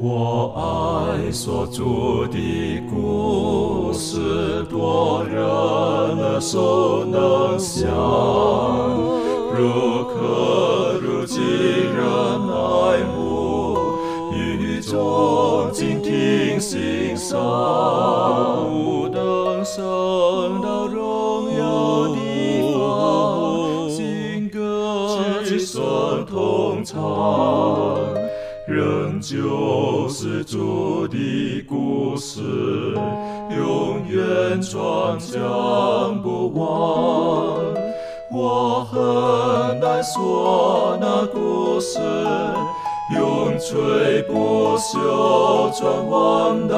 我爱所住的故事，多人能所能想，如可如今人爱慕，语中静听心声，转将不忘。我很难说那故事，永垂不朽传万代，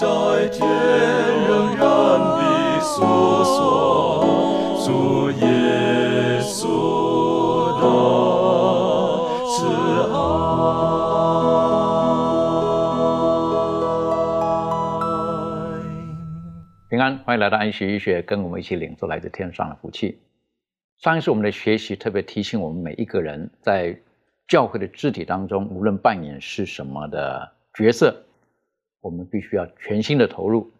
在天仍然的诉说主耶欢迎来到安息医学，跟我们一起领受来自天上的福气。上一次我们的学习特别提醒我们每一个人，在教会的肢体当中，无论扮演是什么的角色，我们必须要全心的投入。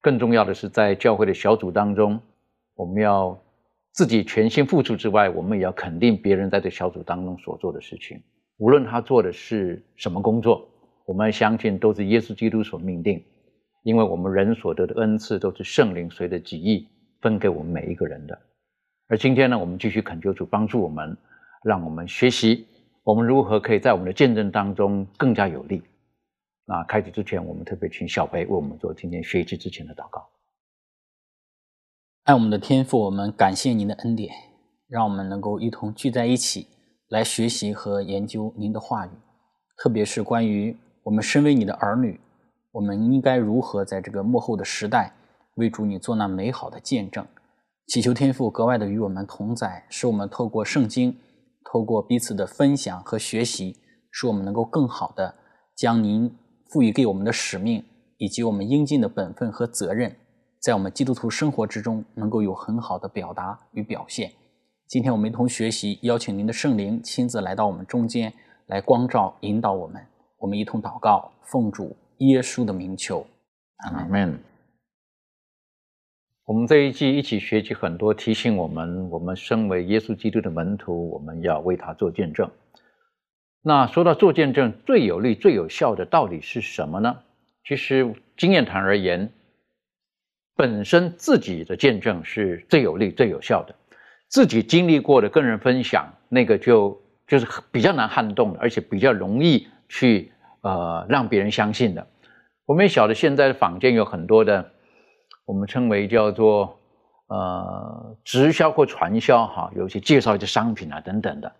更重要的是，在教会的小组当中，我们要自己全心付出之外，我们也要肯定别人在这小组当中所做的事情，无论他做的是什么工作，我们相信都是耶稣基督所命定。因为我们人所得的恩赐都是圣灵随着己意分给我们每一个人的。而今天呢，我们继续恳求主帮助我们，让我们学习我们如何可以在我们的见证当中更加有力。那开始之前，我们特别请小培为我们做今天学习之前的祷告。爱我们的天父，我们感谢您的恩典，让我们能够一同聚在一起来学习和研究您的话语，特别是关于我们身为你的儿女。我们应该如何在这个幕后的时代为主你做那美好的见证？祈求天父格外的与我们同在，使我们透过圣经，透过彼此的分享和学习，使我们能够更好的将您赋予给我们的使命以及我们应尽的本分和责任，在我们基督徒生活之中能够有很好的表达与表现。今天我们一同学习，邀请您的圣灵亲自来到我们中间，来光照引导我们。我们一同祷告，奉主。耶稣的名求，阿门。我们这一季一起学习很多，提醒我们：我们身为耶稣基督的门徒，我们要为他做见证。那说到做见证，最有力、最有效的到底是什么呢？其实经验谈而言，本身自己的见证是最有力、最有效的。自己经历过的，跟人分享，那个就就是比较难撼动，而且比较容易去呃让别人相信的。我们也晓得，现在的坊间有很多的，我们称为叫做呃直销或传销哈，有一些介绍一些商品啊等等的。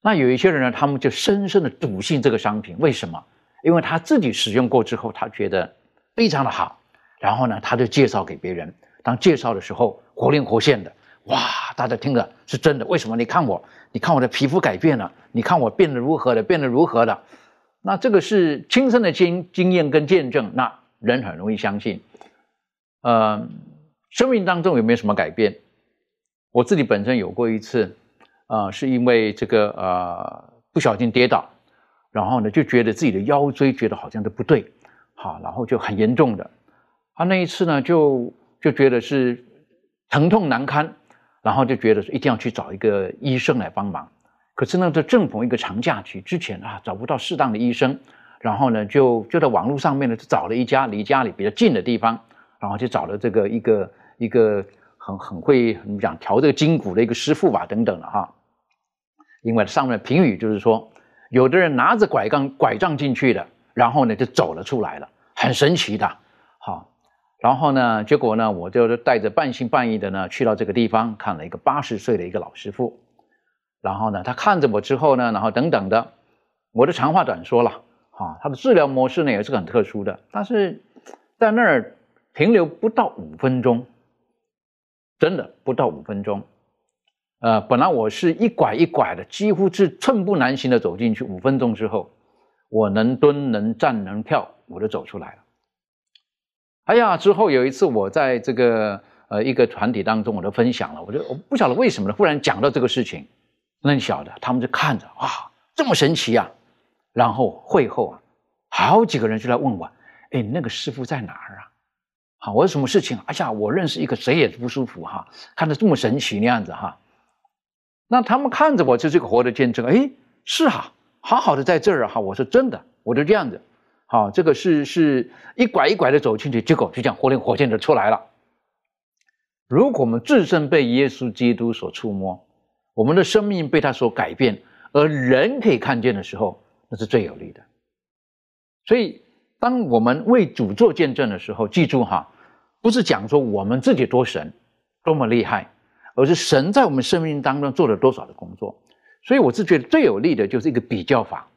那有一些人呢，他们就深深的笃信这个商品，为什么？因为他自己使用过之后，他觉得非常的好，然后呢，他就介绍给别人。当介绍的时候，活灵活现的，哇，大家听的是真的。为什么？你看我，你看我的皮肤改变了，你看我变得如何的，变得如何的。那这个是亲身的经经验跟见证，那人很容易相信。呃，生命当中有没有什么改变？我自己本身有过一次，啊，是因为这个呃不小心跌倒，然后呢就觉得自己的腰椎觉得好像都不对，好，然后就很严重的。啊，那一次呢就就觉得是疼痛难堪，然后就觉得一定要去找一个医生来帮忙。可是呢，在正逢一个长假期之前啊，找不到适当的医生，然后呢，就就在网络上面呢，就找了一家离家里比较近的地方，然后就找了这个一个一个很很会怎么讲调这个筋骨的一个师傅吧，等等的哈。因为上面评语就是说，有的人拿着拐杖拐杖进去的，然后呢就走了出来了，很神奇的，好。然后呢，结果呢，我就带着半信半疑的呢，去到这个地方看了一个八十岁的一个老师傅。然后呢，他看着我之后呢，然后等等的，我的长话短说了，哈，他的治疗模式呢也是很特殊的，但是在那儿停留不到五分钟，真的不到五分钟，呃，本来我是一拐一拐的，几乎是寸步难行的走进去，五分钟之后，我能蹲能站能跳，我就走出来了。哎呀，之后有一次我在这个呃一个团体当中，我都分享了，我就我不晓得为什么呢，忽然讲到这个事情。嫩小的，他们就看着，哇，这么神奇啊！然后会后啊，好几个人就来问我，哎，那个师傅在哪儿啊？好，我有什么事情？哎呀，我认识一个谁也不舒服哈，看着这么神奇那样子哈。那他们看着我就是一个活的见证，哎，是哈，好好的在这儿哈。我说真的，我就这样子，好，这个是是一拐一拐的走进去，结果就这样活灵活现的出来了。如果我们自身被耶稣基督所触摸，我们的生命被他所改变，而人可以看见的时候，那是最有利的。所以，当我们为主做见证的时候，记住哈。不是讲说我们自己多神，多么厉害，而是神在我们生命当中做了多少的工作。所以我是觉得最有利的就是一个比较法。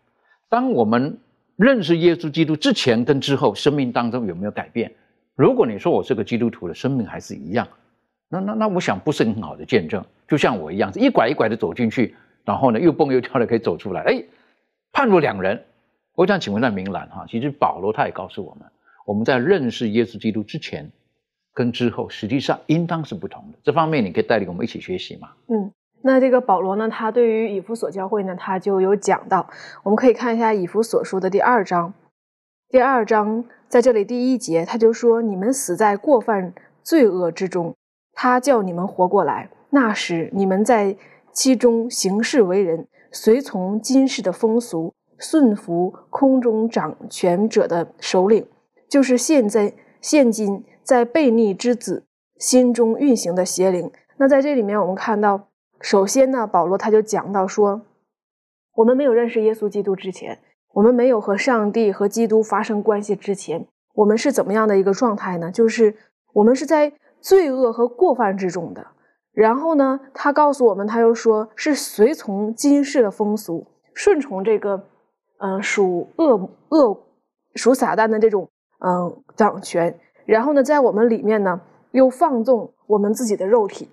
当我们认识耶稣基督之前跟之后，生命当中有没有改变？如果你说我是个基督徒的生命还是一样，那那那我想不是很好的见证。就像我一样，一拐一拐的走进去，然后呢又蹦又跳的可以走出来。哎，判若两人。我想请问那明兰哈，其实保罗他也告诉我们，我们在认识耶稣基督之前。跟之后实际上应当是不同的，这方面你可以带领我们一起学习吗？嗯，那这个保罗呢，他对于以弗所教会呢，他就有讲到，我们可以看一下以弗所书的第二章，第二章在这里第一节，他就说：“你们死在过犯罪恶之中，他叫你们活过来。那时你们在其中行事为人，随从今世的风俗，顺服空中掌权者的首领，就是现在现今。”在悖逆之子心中运行的邪灵。那在这里面，我们看到，首先呢，保罗他就讲到说，我们没有认识耶稣基督之前，我们没有和上帝和基督发生关系之前，我们是怎么样的一个状态呢？就是我们是在罪恶和过犯之中的。然后呢，他告诉我们，他又说是随从今世的风俗，顺从这个，嗯，属恶恶属撒旦的这种，嗯，掌权。然后呢，在我们里面呢，又放纵我们自己的肉体，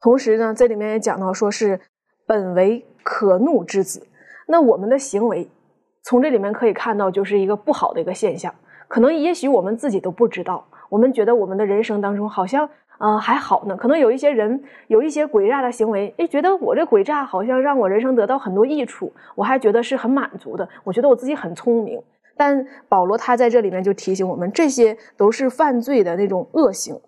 同时呢，这里面也讲到说是本为可怒之子。那我们的行为，从这里面可以看到，就是一个不好的一个现象。可能也许我们自己都不知道，我们觉得我们的人生当中好像嗯还好呢。可能有一些人有一些诡诈的行为，哎，觉得我这诡诈好像让我人生得到很多益处，我还觉得是很满足的。我觉得我自己很聪明。但保罗他在这里面就提醒我们，这些都是犯罪的那种恶行。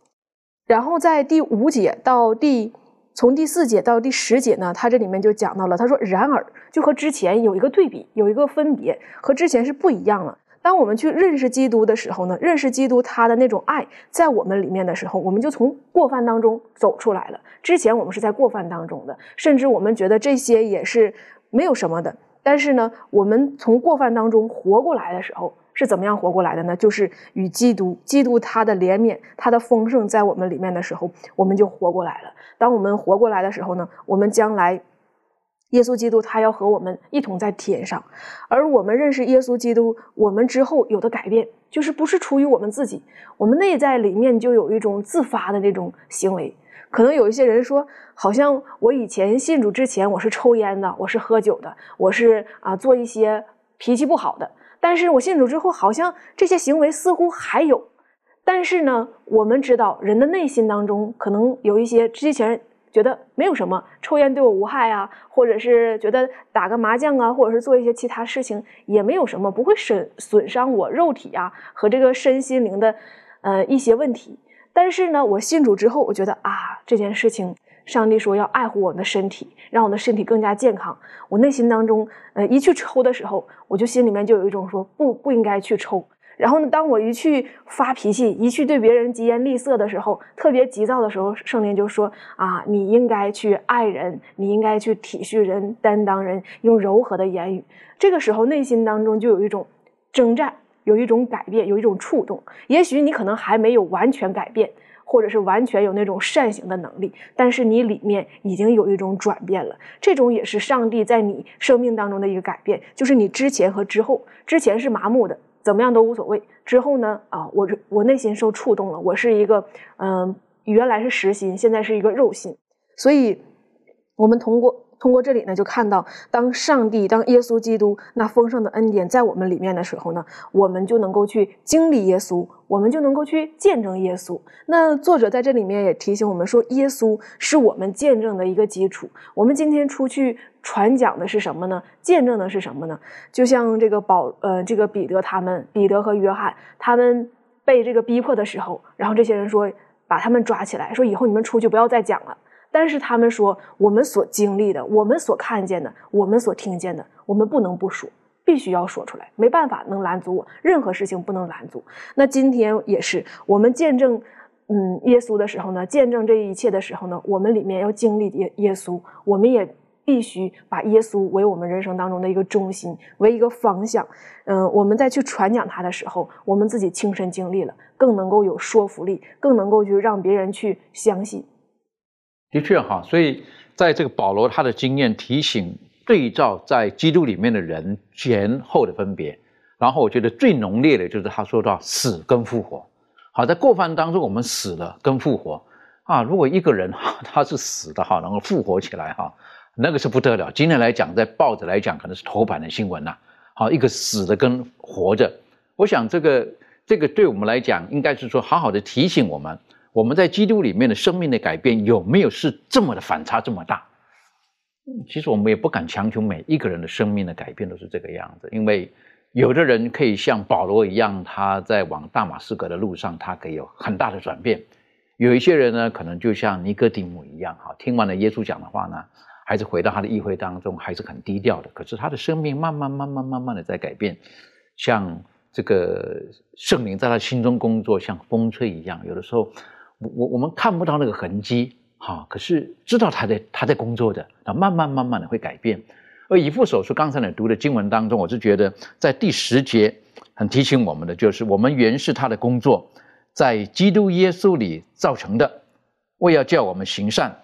然后在第五节到第从第四节到第十节呢，他这里面就讲到了，他说：“然而，就和之前有一个对比，有一个分别，和之前是不一样了。当我们去认识基督的时候呢，认识基督他的那种爱在我们里面的时候，我们就从过犯当中走出来了。之前我们是在过犯当中的，甚至我们觉得这些也是没有什么的。”但是呢，我们从过犯当中活过来的时候是怎么样活过来的呢？就是与基督、基督他的怜悯、他的丰盛在我们里面的时候，我们就活过来了。当我们活过来的时候呢，我们将来耶稣基督他要和我们一同在天上。而我们认识耶稣基督，我们之后有的改变，就是不是出于我们自己，我们内在里面就有一种自发的那种行为。可能有一些人说，好像我以前信主之前，我是抽烟的，我是喝酒的，我是啊做一些脾气不好的。但是我信主之后，好像这些行为似乎还有。但是呢，我们知道人的内心当中可能有一些之前觉得没有什么，抽烟对我无害啊，或者是觉得打个麻将啊，或者是做一些其他事情也没有什么，不会损损伤我肉体啊和这个身心灵的呃一些问题。但是呢，我信主之后，我觉得啊，这件事情，上帝说要爱护我们的身体，让我们的身体更加健康。我内心当中，呃，一去抽的时候，我就心里面就有一种说不不应该去抽。然后呢，当我一去发脾气，一去对别人疾言厉色的时候，特别急躁的时候，圣灵就说啊，你应该去爱人，你应该去体恤人、担当人，用柔和的言语。这个时候，内心当中就有一种征战。有一种改变，有一种触动。也许你可能还没有完全改变，或者是完全有那种善行的能力，但是你里面已经有一种转变了。这种也是上帝在你生命当中的一个改变，就是你之前和之后，之前是麻木的，怎么样都无所谓。之后呢，啊，我我内心受触动了，我是一个，嗯，原来是实心，现在是一个肉心。所以，我们通过通过这里呢，就看到当上帝、当耶稣基督那丰盛的恩典在我们里面的时候呢，我们就能够去经历耶稣，我们就能够去见证耶稣。那作者在这里面也提醒我们说，耶稣是我们见证的一个基础。我们今天出去传讲的是什么呢？见证的是什么呢？就像这个保呃，这个彼得他们，彼得和约翰他们被这个逼迫的时候，然后这些人说把他们抓起来，说以后你们出去不要再讲了。但是他们说，我们所经历的，我们所看见的，我们所听见的，我们不能不说，必须要说出来，没办法能拦阻我，任何事情不能拦阻。那今天也是，我们见证，嗯，耶稣的时候呢，见证这一切的时候呢，我们里面要经历耶耶稣，我们也必须把耶稣为我们人生当中的一个中心，为一个方向。嗯，我们再去传讲他的时候，我们自己亲身经历了，更能够有说服力，更能够去让别人去相信。的确哈，所以在这个保罗他的经验提醒对照在基督里面的人前后的分别，然后我觉得最浓烈的就是他说到死跟复活。好，在过犯当中我们死了跟复活啊，如果一个人哈他是死的哈，然后复活起来哈，那个是不得了。今天来讲，在报纸来讲可能是头版的新闻呐。好，一个死的跟活着，我想这个这个对我们来讲，应该是说好好的提醒我们。我们在基督里面的生命的改变有没有是这么的反差这么大？其实我们也不敢强求每一个人的生命的改变都是这个样子，因为有的人可以像保罗一样，他在往大马士革的路上，他可以有很大的转变；有一些人呢，可能就像尼哥底母一样，哈，听完了耶稣讲的话呢，还是回到他的议会当中，还是很低调的。可是他的生命慢慢、慢慢、慢慢的在改变，像这个圣灵在他心中工作，像风吹一样，有的时候。我我我们看不到那个痕迹，哈，可是知道他在他在工作的，那慢慢慢慢的会改变。而以父所说，刚才你读的经文当中，我是觉得在第十节很提醒我们的，就是我们原是他的工作，在基督耶稣里造成的，为要叫我们行善，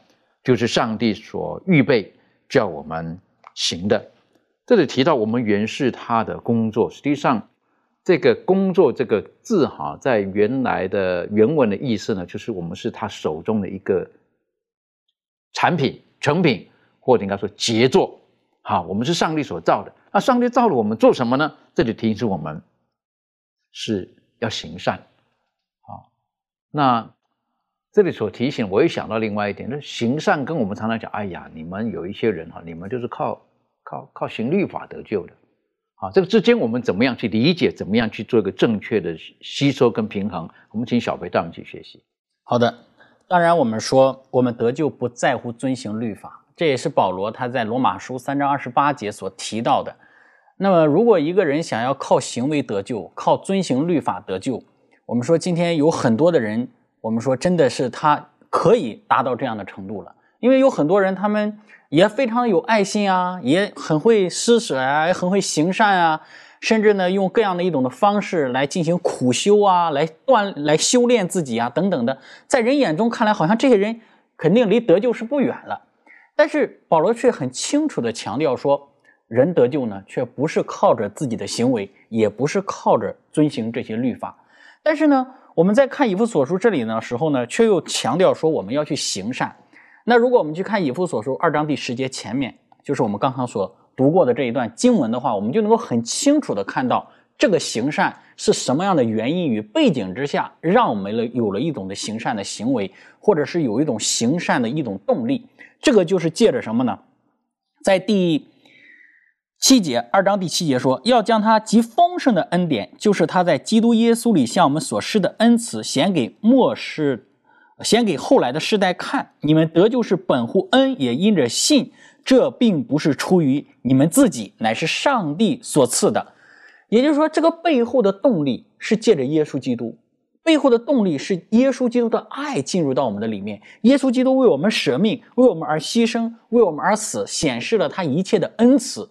就是上帝所预备叫我们行的。这里提到我们原是他的工作，实际上。这个工作这个字哈，在原来的原文的意思呢，就是我们是他手中的一个产品成品，或者应该说杰作。好，我们是上帝所造的。那上帝造了我们做什么呢？这里提示我们是要行善。好，那这里所提醒，我又想到另外一点，那行善跟我们常常讲，哎呀，你们有一些人哈，你们就是靠靠靠行律法得救的。啊，这个之间我们怎么样去理解？怎么样去做一个正确的吸收跟平衡？我们请小培带我们去学习。好的，当然我们说我们得救不在乎遵行律法，这也是保罗他在罗马书三章二十八节所提到的。那么，如果一个人想要靠行为得救，靠遵行律法得救，我们说今天有很多的人，我们说真的是他可以达到这样的程度了，因为有很多人他们。也非常有爱心啊，也很会施舍啊，也很会行善啊，甚至呢用各样的一种的方式来进行苦修啊，来锻来修炼自己啊，等等的，在人眼中看来，好像这些人肯定离得救是不远了。但是保罗却很清楚的强调说，人得救呢，却不是靠着自己的行为，也不是靠着遵行这些律法。但是呢，我们在看以弗所书这里呢时候呢，却又强调说我们要去行善。那如果我们去看以弗所书二章第十节前面，就是我们刚刚所读过的这一段经文的话，我们就能够很清楚的看到这个行善是什么样的原因与背景之下，让我们了有了一种的行善的行为，或者是有一种行善的一种动力。这个就是借着什么呢？在第七节二章第七节说，要将他极丰盛的恩典，就是他在基督耶稣里向我们所施的恩慈，显给末世。先给后来的世代看，你们得救是本乎恩，也因着信。这并不是出于你们自己，乃是上帝所赐的。也就是说，这个背后的动力是借着耶稣基督，背后的动力是耶稣基督的爱进入到我们的里面。耶稣基督为我们舍命，为我们而牺牲，为我们而死，显示了他一切的恩慈。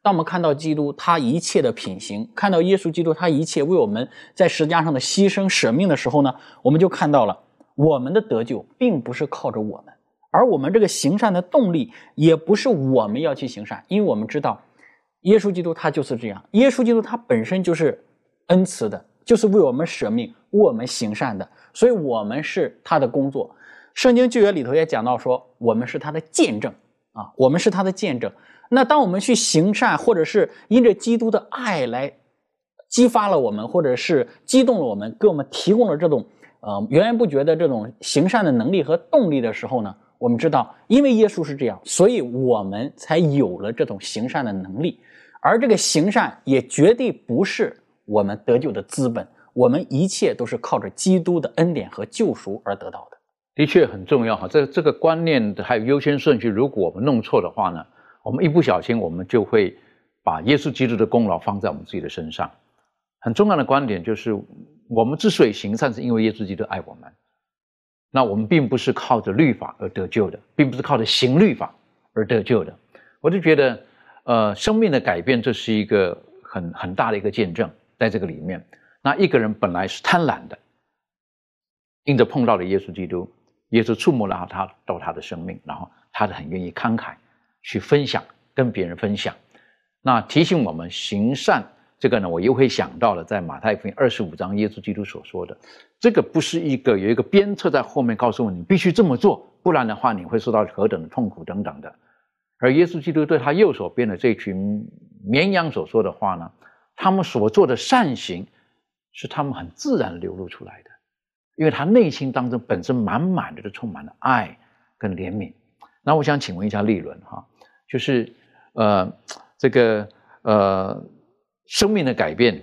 当我们看到基督他一切的品行，看到耶稣基督他一切为我们在十字架上的牺牲舍命的时候呢，我们就看到了。我们的得救并不是靠着我们，而我们这个行善的动力也不是我们要去行善，因为我们知道，耶稣基督他就是这样，耶稣基督他本身就是恩慈的，就是为我们舍命、为我们行善的，所以我们是他的工作。圣经旧约里头也讲到说，我们是他的见证，啊，我们是他的见证。那当我们去行善，或者是因着基督的爱来激发了我们，或者是激动了我们，给我们提供了这种呃源源不绝的这种行善的能力和动力的时候呢，我们知道，因为耶稣是这样，所以我们才有了这种行善的能力。而这个行善也绝对不是我们得救的资本，我们一切都是靠着基督的恩典和救赎而得到的。的确很重要哈，这这个观念还有优先顺序，如果我们弄错的话呢？我们一不小心，我们就会把耶稣基督的功劳放在我们自己的身上。很重要的观点就是，我们之所以行善，是因为耶稣基督爱我们。那我们并不是靠着律法而得救的，并不是靠着行律法而得救的。我就觉得，呃，生命的改变，这是一个很很大的一个见证，在这个里面。那一个人本来是贪婪的，因着碰到了耶稣基督，耶稣触摸了他到他的生命，然后他很愿意慷慨。去分享，跟别人分享，那提醒我们行善这个呢，我又会想到了，在马太福音二十五章，耶稣基督所说的，这个不是一个有一个鞭策在后面告诉我你必须这么做，不然的话你会受到何等的痛苦等等的。而耶稣基督对他右手边的这群绵羊所说的话呢，他们所做的善行是他们很自然流露出来的，因为他内心当中本身满满的就充满了爱跟怜悯。那我想请问一下立伦哈。就是，呃，这个呃，生命的改变，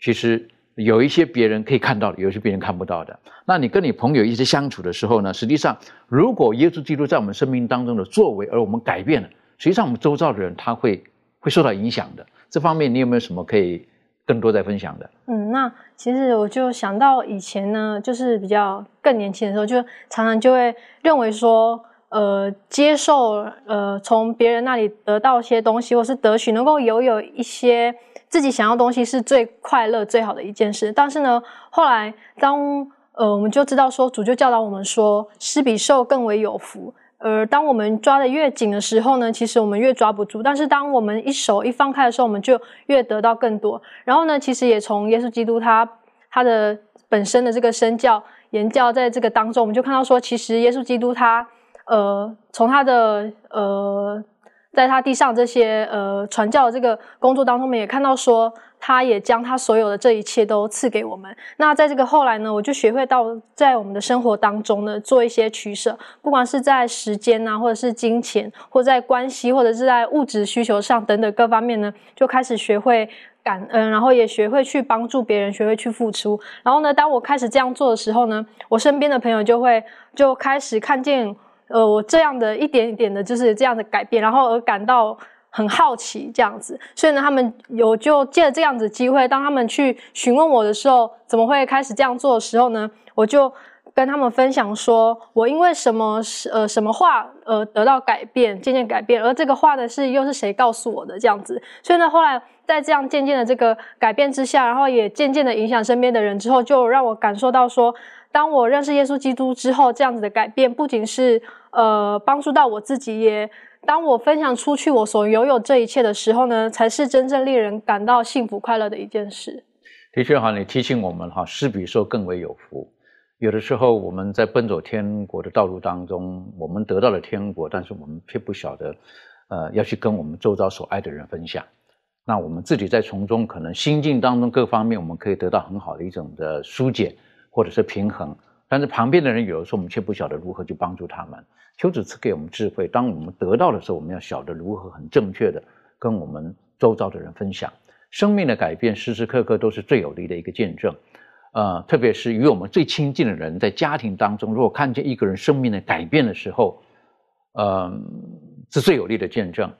其实有一些别人可以看到的，有一些别人看不到的。那你跟你朋友一直相处的时候呢，实际上，如果耶稣基督在我们生命当中的作为，而我们改变了，实际上我们周遭的人他会会受到影响的。这方面你有没有什么可以更多再分享的？嗯，那其实我就想到以前呢，就是比较更年轻的时候，就常常就会认为说。呃，接受呃，从别人那里得到一些东西，或是得取，能够拥有一些自己想要东西，是最快乐、最好的一件事。但是呢，后来当呃，我们就知道说，主就教导我们说，施比受更为有福。而当我们抓的越紧的时候呢，其实我们越抓不住。但是当我们一手一放开的时候，我们就越得到更多。然后呢，其实也从耶稣基督他他的本身的这个身教言教，在这个当中，我们就看到说，其实耶稣基督他。呃，从他的呃，在他地上这些呃传教的这个工作当中，我们也看到说，他也将他所有的这一切都赐给我们。那在这个后来呢，我就学会到在我们的生活当中呢，做一些取舍，不管是在时间呐，或者是金钱，或在关系，或者是在物质需求上等等各方面呢，就开始学会感恩，然后也学会去帮助别人，学会去付出。然后呢，当我开始这样做的时候呢，我身边的朋友就会就开始看见。呃，我这样的一点一点的，就是这样的改变，然后而感到很好奇这样子，所以呢，他们有就借着这样子机会，当他们去询问我的时候，怎么会开始这样做的时候呢，我就跟他们分享说，我因为什么呃什么话呃得到改变，渐渐改变，而这个话呢是又是谁告诉我的这样子，所以呢，后来在这样渐渐的这个改变之下，然后也渐渐的影响身边的人之后，就让我感受到说，当我认识耶稣基督之后，这样子的改变不仅是。呃，帮助到我自己也。当我分享出去我所拥有这一切的时候呢，才是真正令人感到幸福快乐的一件事。的确哈，你提醒我们哈，施比受更为有福。有的时候我们在奔走天国的道路当中，我们得到了天国，但是我们却不晓得，呃，要去跟我们周遭所爱的人分享。那我们自己在从中可能心境当中各方面，我们可以得到很好的一种的疏解或者是平衡。但是旁边的人有的时候我们却不晓得如何去帮助他们。求主赐给我们智慧，当我们得到的时候，我们要晓得如何很正确的跟我们周遭的人分享。生命的改变时时刻刻都是最有力的一个见证。呃，特别是与我们最亲近的人，在家庭当中，如果看见一个人生命的改变的时候，呃，是最有力的见证。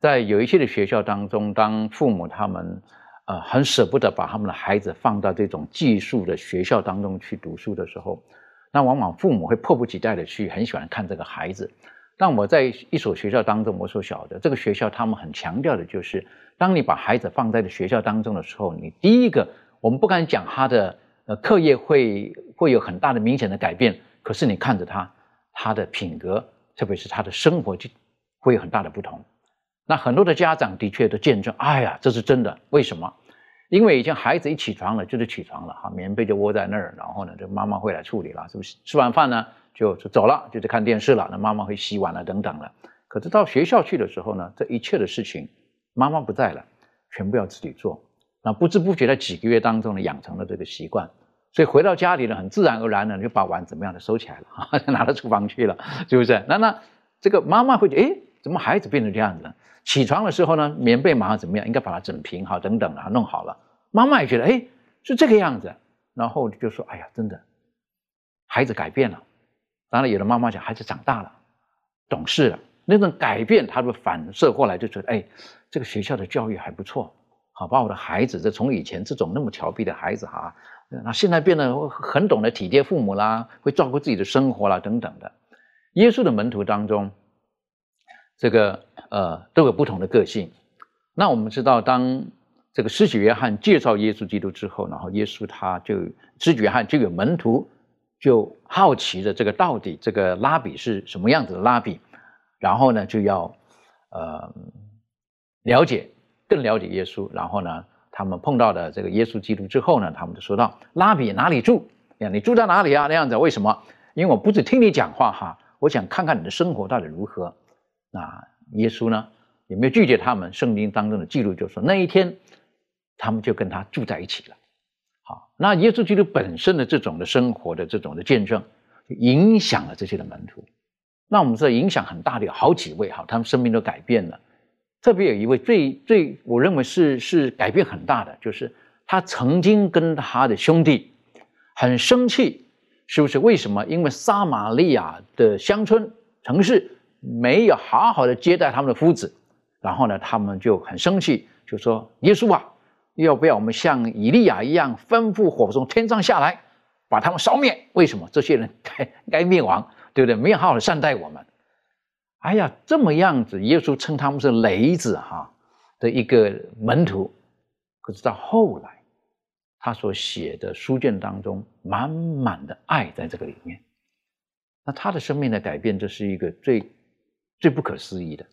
在有一些的学校当中，当父母他们呃很舍不得把他们的孩子放到这种寄宿的学校当中去读书的时候，那往往父母会迫不及待的去很喜欢看这个孩子。但我在一所学校当中，我所晓得这个学校他们很强调的就是，当你把孩子放在了学校当中的时候，你第一个我们不敢讲他的呃课业会会有很大的明显的改变，可是你看着他他的品格，特别是他的生活就会有很大的不同。那很多的家长的确都见证，哎呀，这是真的。为什么？因为以前孩子一起床了就是起床了，哈，棉被就窝在那儿，然后呢，这妈妈会来处理了，是不是？吃完饭呢，就就走了，就去看电视了。那妈妈会洗碗了等等了。可是到学校去的时候呢，这一切的事情妈妈不在了，全部要自己做。那不知不觉在几个月当中呢，养成了这个习惯。所以回到家里呢，很自然而然的就把碗怎么样的收起来了啊，拿到厨房去了，是不是？那那这个妈妈会觉得，哎，怎么孩子变成这样子了？起床的时候呢，棉被马上怎么样？应该把它整平好，等等啊，弄好了。妈妈也觉得，哎，是这个样子。然后就说，哎呀，真的，孩子改变了。当然，有的妈妈讲，孩子长大了，懂事了。那种改变，他的反射过来就觉得，哎，这个学校的教育还不错，好，把我的孩子，这从以前这种那么调皮的孩子哈，那现在变得很懂得体贴父母啦，会照顾自己的生活啦，等等的。耶稣的门徒当中，这个呃都有不同的个性。那我们知道，当这个施洗约翰介绍耶稣基督之后，然后耶稣他就施洗约翰就有门徒就好奇的这个到底这个拉比是什么样子的拉比。然后呢，就要呃了解，更了解耶稣。然后呢，他们碰到的这个耶稣基督之后呢，他们就说到：“拉比哪里住？呀，你住在哪里啊？那样子为什么？因为我不止听你讲话哈，我想看看你的生活到底如何。”那耶稣呢，也没有拒绝他们？圣经当中的记录就说，那一天他们就跟他住在一起了。好，那耶稣基督本身的这种的生活的这种的见证，影响了这些的门徒。那我们这影响很大的有好几位哈，他们生命都改变了。特别有一位最最，我认为是是改变很大的，就是他曾经跟他的兄弟很生气，是不是？为什么？因为撒玛利亚的乡村城市没有好好的接待他们的夫子，然后呢，他们就很生气，就说：“耶稣啊，要不要我们像以利亚一样，吩咐火从天上下来，把他们烧灭？为什么这些人该 该灭亡？”对不对？没有好好的善待我们，哎呀，这么样子，耶稣称他们是雷子哈的一个门徒。可是到后来，他所写的书卷当中，满满的爱在这个里面。那他的生命的改变，这是一个最最不可思议的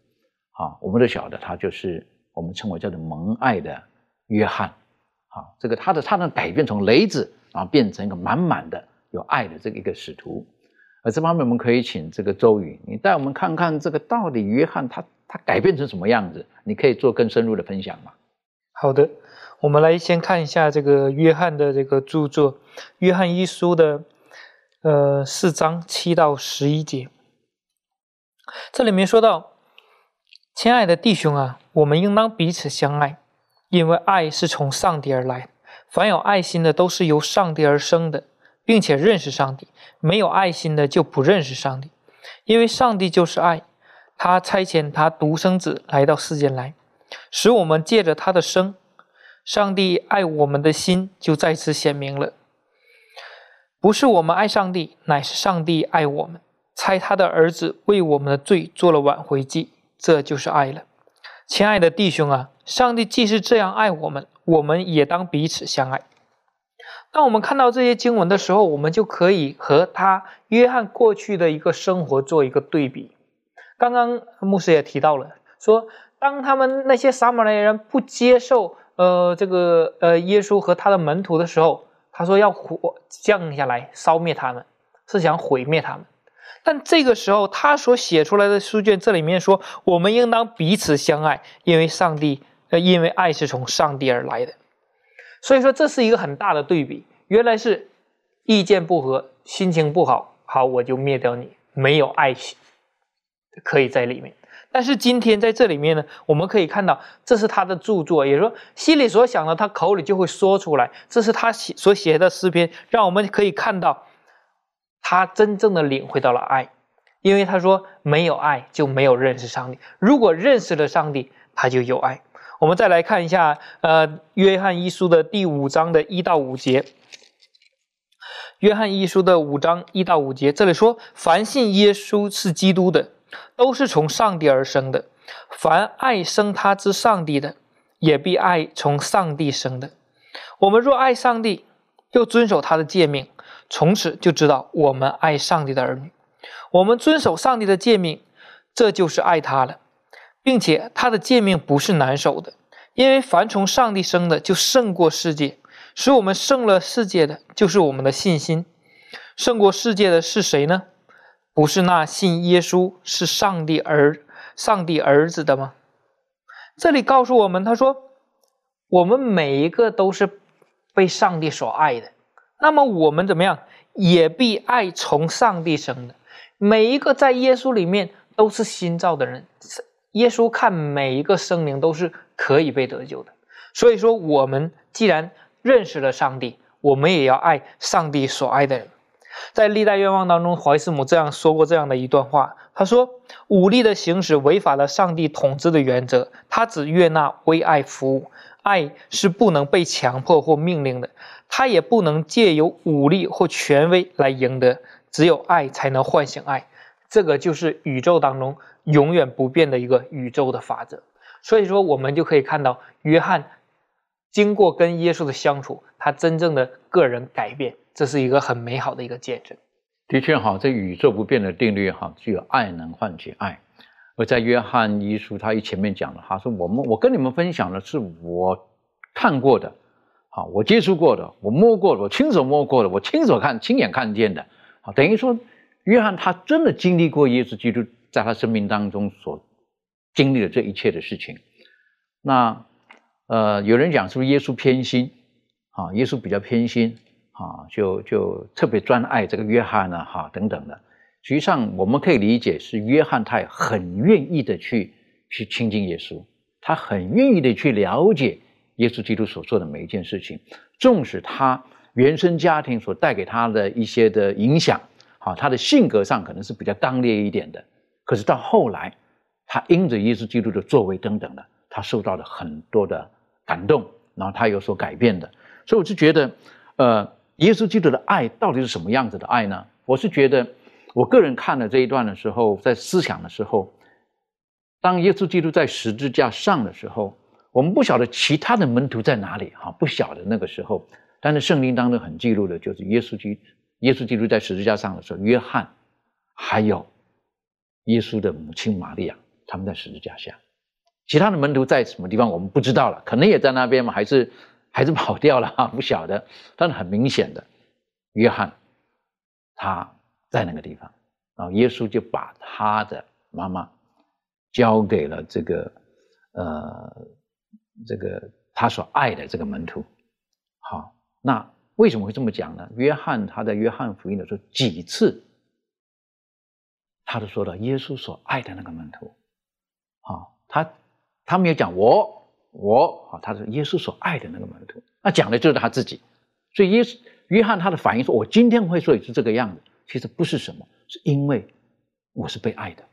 啊！我们都晓得，他就是我们称为叫做蒙爱的约翰。啊，这个他的他的改变，从雷子啊变成一个满满的有爱的这个一个使徒。而这方面，我们可以请这个周宇，你带我们看看这个到底约翰他他改变成什么样子？你可以做更深入的分享吗？好的，我们来先看一下这个约翰的这个著作《约翰一书》的呃四章七到十一节。这里面说到：“亲爱的弟兄啊，我们应当彼此相爱，因为爱是从上帝而来。凡有爱心的，都是由上帝而生的。”并且认识上帝，没有爱心的就不认识上帝，因为上帝就是爱，他差遣他独生子来到世间来，使我们借着他的生，上帝爱我们的心就再次显明了。不是我们爱上帝，乃是上帝爱我们，猜他的儿子为我们的罪做了挽回祭，这就是爱了。亲爱的弟兄啊，上帝既是这样爱我们，我们也当彼此相爱。当我们看到这些经文的时候，我们就可以和他约翰过去的一个生活做一个对比。刚刚牧师也提到了，说当他们那些撒玛利亚人不接受呃这个呃耶稣和他的门徒的时候，他说要火降下来烧灭他们，是想毁灭他们。但这个时候他所写出来的书卷这里面说，我们应当彼此相爱，因为上帝呃因为爱是从上帝而来的。所以说这是一个很大的对比，原来是意见不合，心情不好，好我就灭掉你，没有爱心可以在里面。但是今天在这里面呢，我们可以看到这是他的著作，也说心里所想的，他口里就会说出来。这是他写所写的诗篇，让我们可以看到他真正的领会到了爱，因为他说没有爱就没有认识上帝，如果认识了上帝，他就有爱。我们再来看一下，呃，《约翰一书》的第五章的一到五节，《约翰一书》的五章一到五节，这里说：凡信耶稣是基督的，都是从上帝而生的；凡爱生他之上帝的，也必爱从上帝生的。我们若爱上帝，又遵守他的诫命，从此就知道我们爱上帝的儿女。我们遵守上帝的诫命，这就是爱他了。并且他的诫命不是难守的，因为凡从上帝生的就胜过世界，使我们胜了世界的就是我们的信心。胜过世界的是谁呢？不是那信耶稣是上帝儿上帝儿子的吗？这里告诉我们，他说，我们每一个都是被上帝所爱的。那么我们怎么样，也必爱从上帝生的。每一个在耶稣里面都是新造的人。耶稣看每一个生灵都是可以被得救的。所以说，我们既然认识了上帝，我们也要爱上帝所爱的人。在历代愿望当中，怀斯姆这样说过这样的一段话：他说，武力的行使违反了上帝统治的原则，他只悦纳为爱服务。爱是不能被强迫或命令的，他也不能借由武力或权威来赢得。只有爱才能唤醒爱，这个就是宇宙当中永远不变的一个宇宙的法则。所以说，我们就可以看到约翰。经过跟耶稣的相处，他真正的个人改变，这是一个很美好的一个见证。的确，哈，这宇宙不变的定律，哈，只有爱能唤起爱。而在约翰一书，他一前面讲了，他说：“我们，我跟你们分享的是我看过的，好，我接触过的，我摸过的，我亲手摸过的，我亲手看、亲眼看见的。好，等于说，约翰他真的经历过耶稣基督在他生命当中所经历的这一切的事情。那。”呃，有人讲是不是耶稣偏心？啊，耶稣比较偏心，啊，就就特别专爱这个约翰呢，哈，等等的。实际上，我们可以理解是约翰他也很愿意的去去亲近耶稣，他很愿意的去了解耶稣基督所做的每一件事情，纵使他原生家庭所带给他的一些的影响，啊，他的性格上可能是比较刚烈一点的，可是到后来，他因着耶稣基督的作为等等的。他受到了很多的感动，然后他有所改变的，所以我是觉得，呃，耶稣基督的爱到底是什么样子的爱呢？我是觉得，我个人看了这一段的时候，在思想的时候，当耶稣基督在十字架上的时候，我们不晓得其他的门徒在哪里，哈，不晓得那个时候，但是圣经当中很记录的就是耶稣基耶稣基督在十字架上的时候，约翰还有耶稣的母亲玛利亚，他们在十字架下。其他的门徒在什么地方，我们不知道了，可能也在那边嘛，还是还是跑掉了哈，不晓得。但是很明显的，约翰他在那个地方，然后耶稣就把他的妈妈交给了这个呃这个他所爱的这个门徒。好，那为什么会这么讲呢？约翰他在约翰福音的时候几次，他都说到耶稣所爱的那个门徒。好，他。他没有讲我我啊，他是耶稣所爱的那个门徒，那讲的就是他自己。所以耶稣约翰他的反应说：“我今天会说也是这个样子。”其实不是什么，是因为我是被爱的，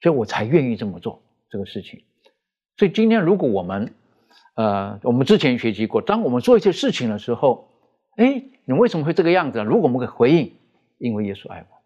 所以我才愿意这么做这个事情。所以今天如果我们呃，我们之前学习过，当我们做一些事情的时候，哎，你为什么会这个样子啊？如果我们可以回应，因为耶稣爱我，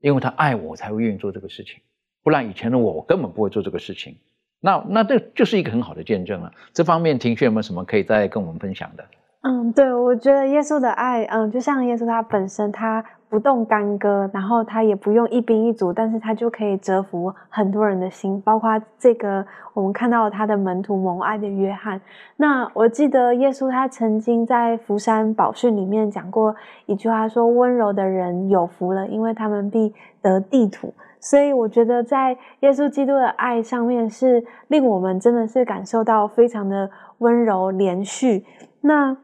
因为他爱我我才会愿意做这个事情，不然以前的我我根本不会做这个事情。那那这就是一个很好的见证了。这方面，庭轩有没有什么可以再跟我们分享的？嗯，对，我觉得耶稣的爱，嗯，就像耶稣他本身，他不动干戈，然后他也不用一兵一卒，但是他就可以折服很多人的心，包括这个我们看到他的门徒蒙爱的约翰。那我记得耶稣他曾经在福山宝训里面讲过一句话，说温柔的人有福了，因为他们必得地土。所以我觉得，在耶稣基督的爱上面，是令我们真的是感受到非常的温柔连续。那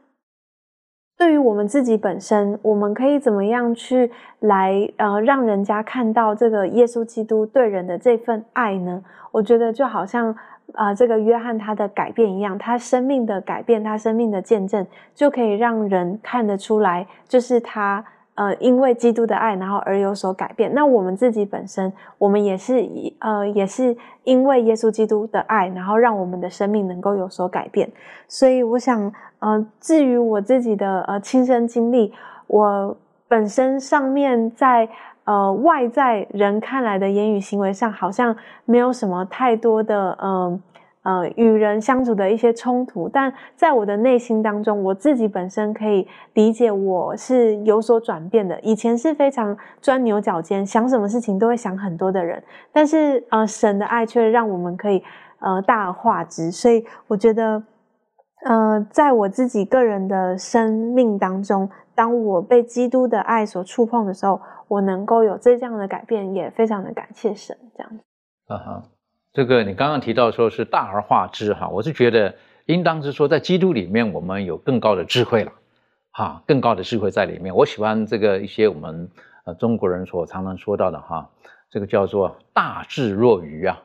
对于我们自己本身，我们可以怎么样去来呃，让人家看到这个耶稣基督对人的这份爱呢？我觉得就好像啊，这个约翰他的改变一样，他生命的改变，他生命的见证，就可以让人看得出来，就是他。呃，因为基督的爱，然后而有所改变。那我们自己本身，我们也是以呃，也是因为耶稣基督的爱，然后让我们的生命能够有所改变。所以，我想，呃，至于我自己的呃亲身经历，我本身上面在呃外在人看来的言语行为上，好像没有什么太多的嗯。呃与人相处的一些冲突，但在我的内心当中，我自己本身可以理解，我是有所转变的。以前是非常钻牛角尖，想什么事情都会想很多的人，但是呃，神的爱却让我们可以呃大而化之。所以我觉得，呃，在我自己个人的生命当中，当我被基督的爱所触碰的时候，我能够有这样的改变，也非常的感谢神。这样子。啊哈，这个你刚刚提到说是大而化之哈，我是觉得应当是说在基督里面我们有更高的智慧了，哈，更高的智慧在里面。我喜欢这个一些我们呃中国人所常常说到的哈，这个叫做大智若愚啊，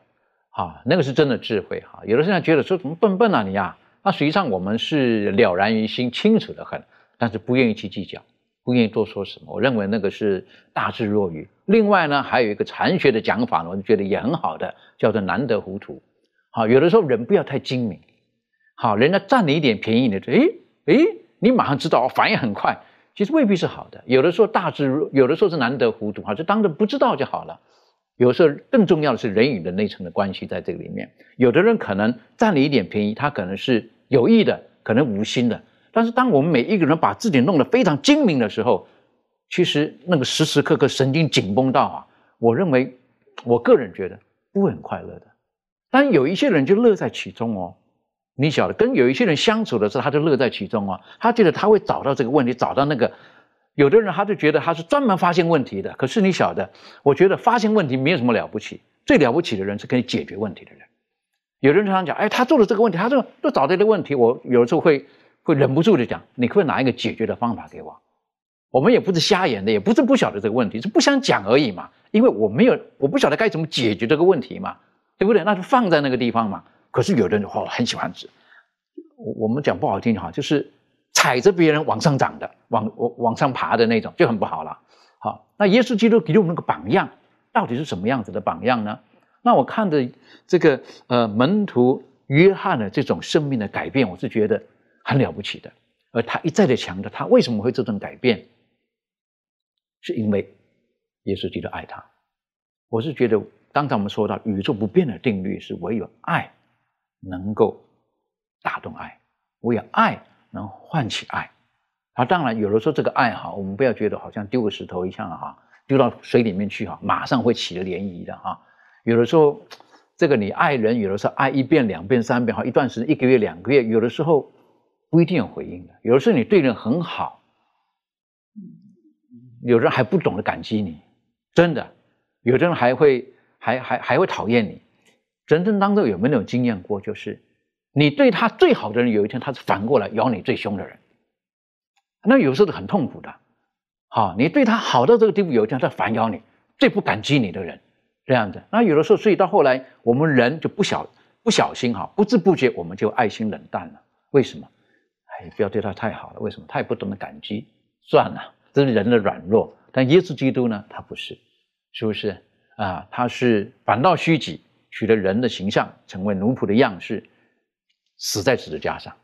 哈，那个是真的智慧哈。有的现在觉得说怎么笨笨啊你呀，那实际上我们是了然于心，清楚的很，但是不愿意去计较。不愿意多说什么，我认为那个是大智若愚。另外呢，还有一个禅学的讲法呢，我觉得也很好的，叫做难得糊涂。好，有的时候人不要太精明。好，人家占你一点便宜的，哎哎，你马上知道，反应很快，其实未必是好的。有的时候大智，有的时候是难得糊涂，哈，就当着不知道就好了。有时候更重要的是人与人内层的关系在这个里面。有的人可能占你一点便宜，他可能是有意的，可能无心的。但是，当我们每一个人把自己弄得非常精明的时候，其实那个时时刻刻神经紧绷到啊，我认为，我个人觉得不会很快乐的。但有一些人就乐在其中哦，你晓得，跟有一些人相处的时候，他就乐在其中哦，他觉得他会找到这个问题，找到那个。有的人他就觉得他是专门发现问题的，可是你晓得，我觉得发现问题没有什么了不起，最了不起的人是可以解决问题的人。有的人常常讲，哎，他做了这个问题，他就就找到的问题，我有时候会。会忍不住的讲，你可不可以拿一个解决的方法给我。我们也不是瞎演的，也不是不晓得这个问题，是不想讲而已嘛。因为我没有，我不晓得该怎么解决这个问题嘛，对不对？那就放在那个地方嘛。可是有的人哦，很喜欢吃。我我们讲不好听哈，就是踩着别人往上涨的，往往往上爬的那种，就很不好了。好，那耶稣基督给我们那个榜样，到底是什么样子的榜样呢？那我看着这个呃门徒约翰的这种生命的改变，我是觉得。很了不起的，而他一再的强调，他为什么会这种改变，是因为耶稣基督爱他。我是觉得，刚才我们说到宇宙不变的定律是，唯有爱能够打动爱，唯有爱能唤起爱。啊，当然有的时候这个爱哈，我们不要觉得好像丢个石头一样哈，丢到水里面去哈，马上会起了涟漪的哈。有的时候，这个你爱人，有的时候爱一遍、两遍、三遍哈，一段时间一个月、两个月，有的时候。不一定有回应的，有的时候你对人很好，有人还不懂得感激你，真的，有的人还会还还还会讨厌你。人生当中有没有经验过？就是你对他最好的人，有一天他是反过来咬你最凶的人，那有时候是很痛苦的。好，你对他好到这个地步，有一天他反咬你最不感激你的人，这样子。那有的时候，所以到后来，我们人就不小不小心哈，不知不觉我们就爱心冷淡了。为什么？哎，不要对他太好了。为什么？他也不懂得感激。算了，这是人的软弱。但耶稣基督呢？他不是，是不是啊？他是反倒虚己，取了人的形象，成为奴仆的样式，死在十字架上，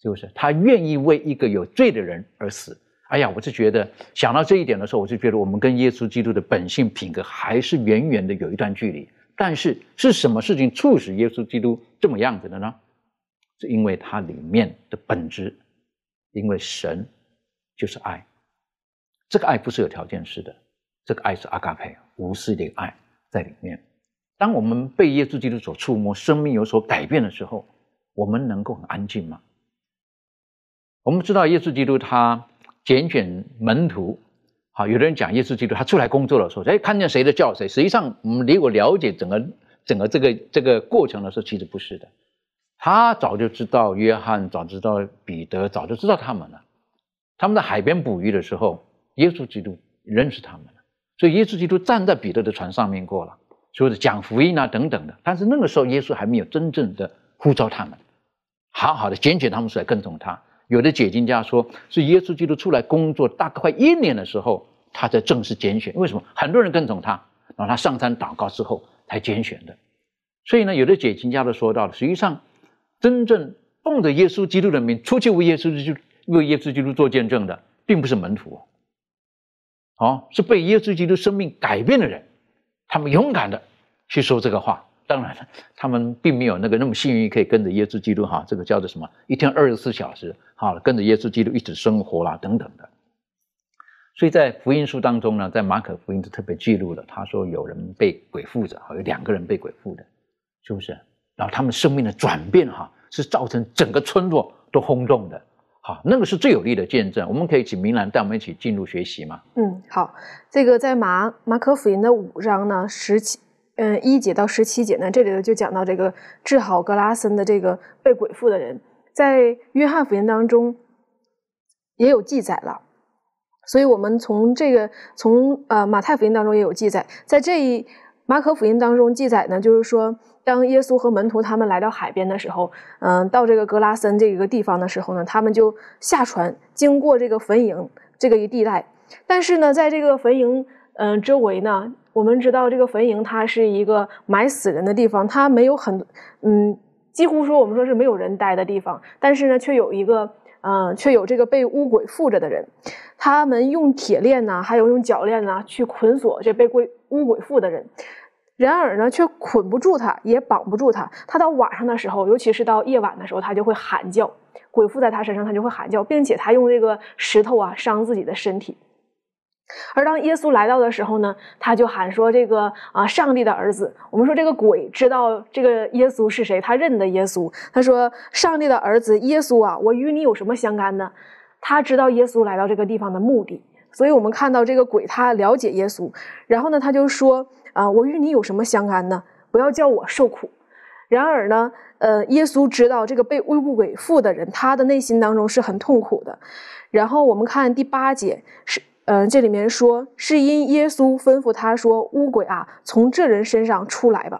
是不是？他愿意为一个有罪的人而死。哎呀，我是觉得想到这一点的时候，我就觉得我们跟耶稣基督的本性品格还是远远的有一段距离。但是是什么事情促使耶稣基督这么样子的呢？是因为它里面的本质，因为神就是爱，这个爱不是有条件式的，这个爱是阿嘎佩无私的爱在里面。当我们被耶稣基督所触摸，生命有所改变的时候，我们能够很安静吗？我们知道耶稣基督他拣选门徒，好，有的人讲耶稣基督他出来工作的时候，哎，看见谁的叫谁。实际上，我们如果了解整个整个这个这个过程的时候，其实不是的。他早就知道约翰，早知道彼得，早就知道他们了。他们在海边捕鱼的时候，耶稣基督认识他们了，所以耶稣基督站在彼得的船上面过了，说是讲福音啊等等的。但是那个时候，耶稣还没有真正的呼召他们，好好的拣选他们出来跟从他。有的解经家说是耶稣基督出来工作大概快一年的时候，他才正式拣选。为什么？很多人跟从他，然后他上山祷告之后才拣选的。所以呢，有的解经家都说到了，实际上。真正奉着耶稣基督的名出去为耶稣基督为耶稣基督做见证的，并不是门徒，哦，是被耶稣基督生命改变的人，他们勇敢的去说这个话。当然了，他们并没有那个那么幸运，可以跟着耶稣基督哈，这个叫做什么？一天二十四小时，好跟着耶稣基督一直生活啦，等等的。所以在福音书当中呢，在马可福音就特别记录了，他说有人被鬼附着，有两个人被鬼附的，是不是？然后他们生命的转变，哈，是造成整个村落都轰动的，好，那个是最有力的见证。我们可以请明兰带我们一起进入学习吗？嗯，好，这个在马马可福音的五章呢十七嗯一节到十七节呢，这里头就讲到这个治好格拉森的这个被鬼附的人，在约翰福音当中也有记载了。所以，我们从这个从呃马太福音当中也有记载，在这一马可福音当中记载呢，就是说，当耶稣和门徒他们来到海边的时候，嗯，到这个格拉森这个地方的时候呢，他们就下船，经过这个坟营这个一地带。但是呢，在这个坟营嗯周围呢，我们知道这个坟营它是一个埋死人的地方，它没有很嗯，几乎说我们说是没有人待的地方，但是呢，却有一个。嗯，却有这个被巫鬼附着的人，他们用铁链呢，还有用脚链呢，去捆锁这被鬼巫鬼附的人。然而呢，却捆不住他，也绑不住他。他到晚上的时候，尤其是到夜晚的时候，他就会喊叫，鬼附在他身上，他就会喊叫，并且他用这个石头啊伤自己的身体。而当耶稣来到的时候呢，他就喊说：“这个啊，上帝的儿子。”我们说这个鬼知道这个耶稣是谁，他认得耶稣。他说：“上帝的儿子耶稣啊，我与你有什么相干呢？”他知道耶稣来到这个地方的目的，所以我们看到这个鬼他了解耶稣，然后呢，他就说：“啊，我与你有什么相干呢？不要叫我受苦。”然而呢，呃，耶稣知道这个被巫鬼附的人，他的内心当中是很痛苦的。然后我们看第八节是。嗯，这里面说是因耶稣吩咐他说：“乌鬼啊，从这人身上出来吧。”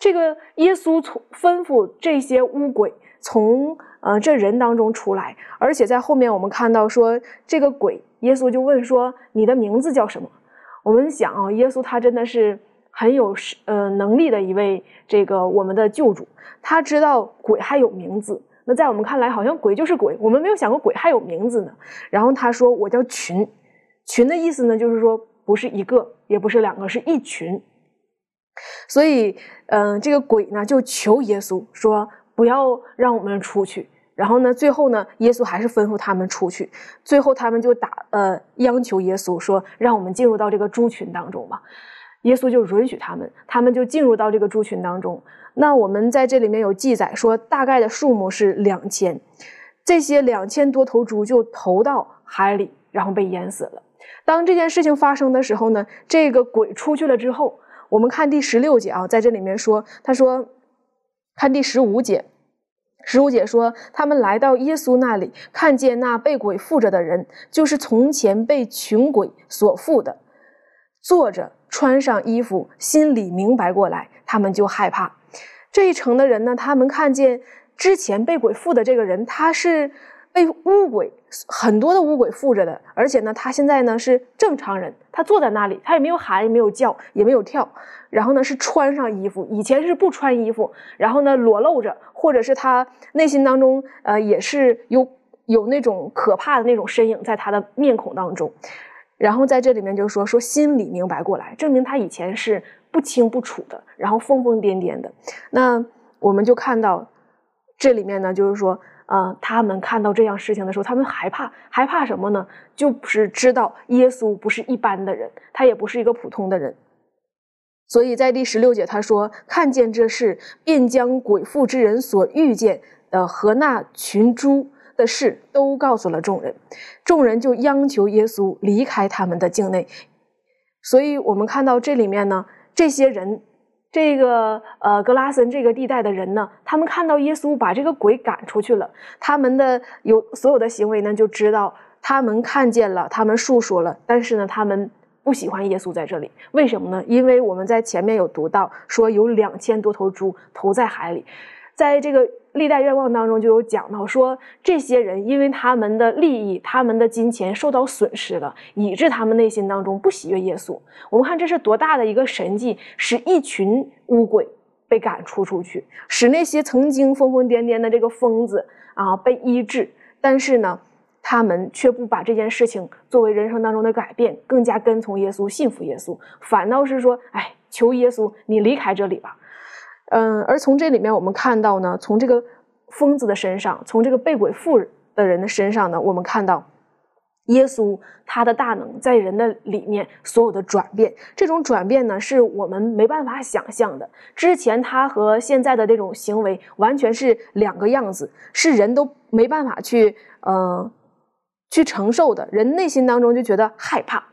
这个耶稣从吩咐这些乌鬼从呃这人当中出来，而且在后面我们看到说这个鬼，耶稣就问说：“你的名字叫什么？”我们想啊，耶稣他真的是很有呃能力的一位这个我们的救主，他知道鬼还有名字。那在我们看来，好像鬼就是鬼，我们没有想过鬼还有名字呢。然后他说：“我叫群。”群的意思呢，就是说不是一个，也不是两个，是一群。所以，嗯，这个鬼呢就求耶稣说不要让我们出去。然后呢，最后呢，耶稣还是吩咐他们出去。最后他们就打呃央求耶稣说让我们进入到这个猪群当中吧。耶稣就允许他们，他们就进入到这个猪群当中。那我们在这里面有记载说，大概的数目是两千。这些两千多头猪就投到海里，然后被淹死了。当这件事情发生的时候呢，这个鬼出去了之后，我们看第十六节啊，在这里面说，他说，看第十五节，十五节说，他们来到耶稣那里，看见那被鬼附着的人，就是从前被群鬼所附的，坐着，穿上衣服，心里明白过来，他们就害怕。这一城的人呢，他们看见之前被鬼附的这个人，他是。被乌鬼很多的乌鬼附着的，而且呢，他现在呢是正常人，他坐在那里，他也没有喊，也没有叫，也没有跳，然后呢是穿上衣服，以前是不穿衣服，然后呢裸露着，或者是他内心当中呃也是有有那种可怕的那种身影在他的面孔当中，然后在这里面就说说心里明白过来，证明他以前是不清不楚的，然后疯疯癫癫的，那我们就看到这里面呢就是说。啊，他们看到这样事情的时候，他们害怕，害怕什么呢？就是知道耶稣不是一般的人，他也不是一个普通的人。所以在第十六节他说：“看见这事，便将鬼附之人所遇见的和那群猪的事都告诉了众人，众人就央求耶稣离开他们的境内。”所以我们看到这里面呢，这些人。这个呃，格拉森这个地带的人呢，他们看到耶稣把这个鬼赶出去了，他们的有所有的行为呢，就知道他们看见了，他们述说了，但是呢，他们不喜欢耶稣在这里，为什么呢？因为我们在前面有读到说有两千多头猪投在海里，在这个。历代愿望当中就有讲到说，这些人因为他们的利益、他们的金钱受到损失了，以致他们内心当中不喜悦耶稣。我们看这是多大的一个神迹，使一群乌鬼被赶出出去，使那些曾经疯疯癫癫的这个疯子啊被医治。但是呢，他们却不把这件事情作为人生当中的改变，更加跟从耶稣、信服耶稣，反倒是说：“哎，求耶稣，你离开这里吧。”嗯，而从这里面我们看到呢，从这个疯子的身上，从这个被鬼附的人的身上呢，我们看到耶稣他的大能在人的里面所有的转变，这种转变呢是我们没办法想象的。之前他和现在的这种行为完全是两个样子，是人都没办法去嗯去承受的，人内心当中就觉得害怕。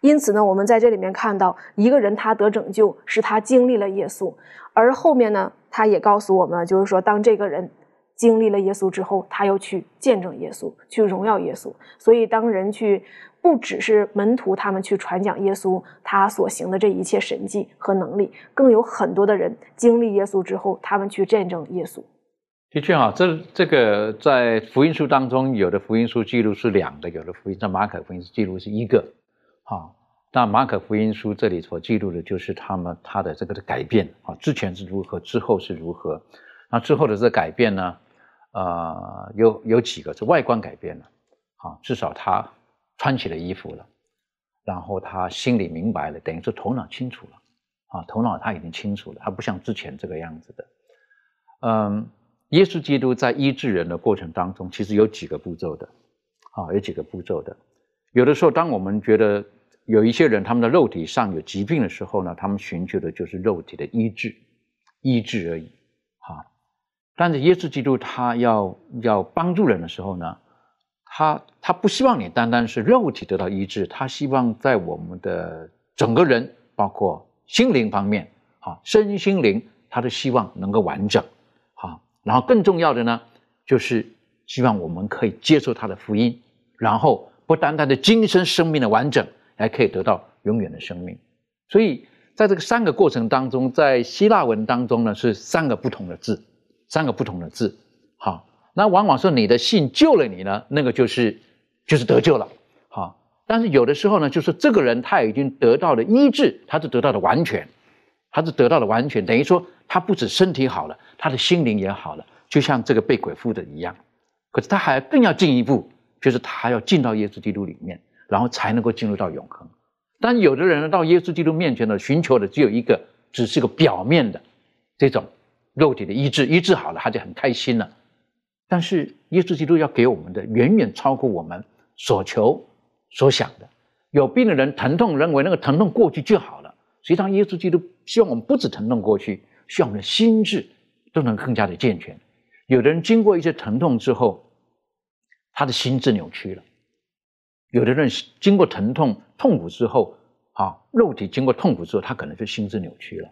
因此呢，我们在这里面看到一个人他得拯救，是他经历了耶稣，而后面呢，他也告诉我们，就是说，当这个人经历了耶稣之后，他又去见证耶稣，去荣耀耶稣。所以，当人去不只是门徒他们去传讲耶稣他所行的这一切神迹和能力，更有很多的人经历耶稣之后，他们去见证耶稣。的确啊，这这个在福音书当中，有的福音书记录是两个，有的福音在马可福音记录是一个。啊，那马可福音书这里所记录的就是他们他的这个的改变啊，之前是如何，之后是如何。那之后的这个改变呢？呃，有有几个是外观改变了，啊，至少他穿起了衣服了，然后他心里明白了，等于说头脑清楚了，啊，头脑他已经清楚了，他不像之前这个样子的，嗯。耶稣基督在医治人的过程当中，其实有几个步骤的，啊，有几个步骤的。有的时候，当我们觉得有一些人他们的肉体上有疾病的时候呢，他们寻求的就是肉体的医治，医治而已，哈。但是耶稣基督他要要帮助人的时候呢，他他不希望你单单是肉体得到医治，他希望在我们的整个人，包括心灵方面，啊，身心灵，他的希望能够完整。然后更重要的呢，就是希望我们可以接受他的福音，然后不单单的精神生命的完整，还可以得到永远的生命。所以在这个三个过程当中，在希腊文当中呢，是三个不同的字，三个不同的字。好，那往往是你的信救了你呢，那个就是就是得救了。好，但是有的时候呢，就是这个人他已经得到了医治，他是得到了完全，他是得到了完全，等于说。他不止身体好了，他的心灵也好了，就像这个被鬼附的一样。可是他还更要进一步，就是他还要进到耶稣基督里面，然后才能够进入到永恒。但有的人呢，到耶稣基督面前呢，寻求的只有一个，只是个表面的这种肉体的医治，医治好了他就很开心了。但是耶稣基督要给我们的，远远超过我们所求所想的。有病的人疼痛，认为那个疼痛过去就好了。实际上，耶稣基督希望我们不止疼痛过去。需要我们的心智都能更加的健全。有的人经过一些疼痛之后，他的心智扭曲了；有的人经过疼痛痛苦之后，啊，肉体经过痛苦之后，他可能就心智扭曲了。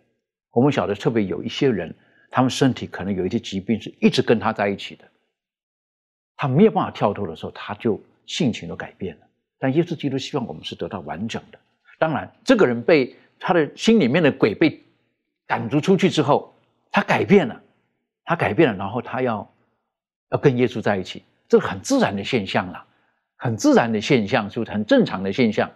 我们晓得，特别有一些人，他们身体可能有一些疾病是一直跟他在一起的，他没有办法跳脱的时候，他就性情都改变了。但耶稣基督希望我们是得到完整的。当然，这个人被他的心里面的鬼被。赶逐出去之后，他改变了，他改变了，然后他要要跟耶稣在一起，这个很自然的现象了，很自然的现象，是不是很正常的现象？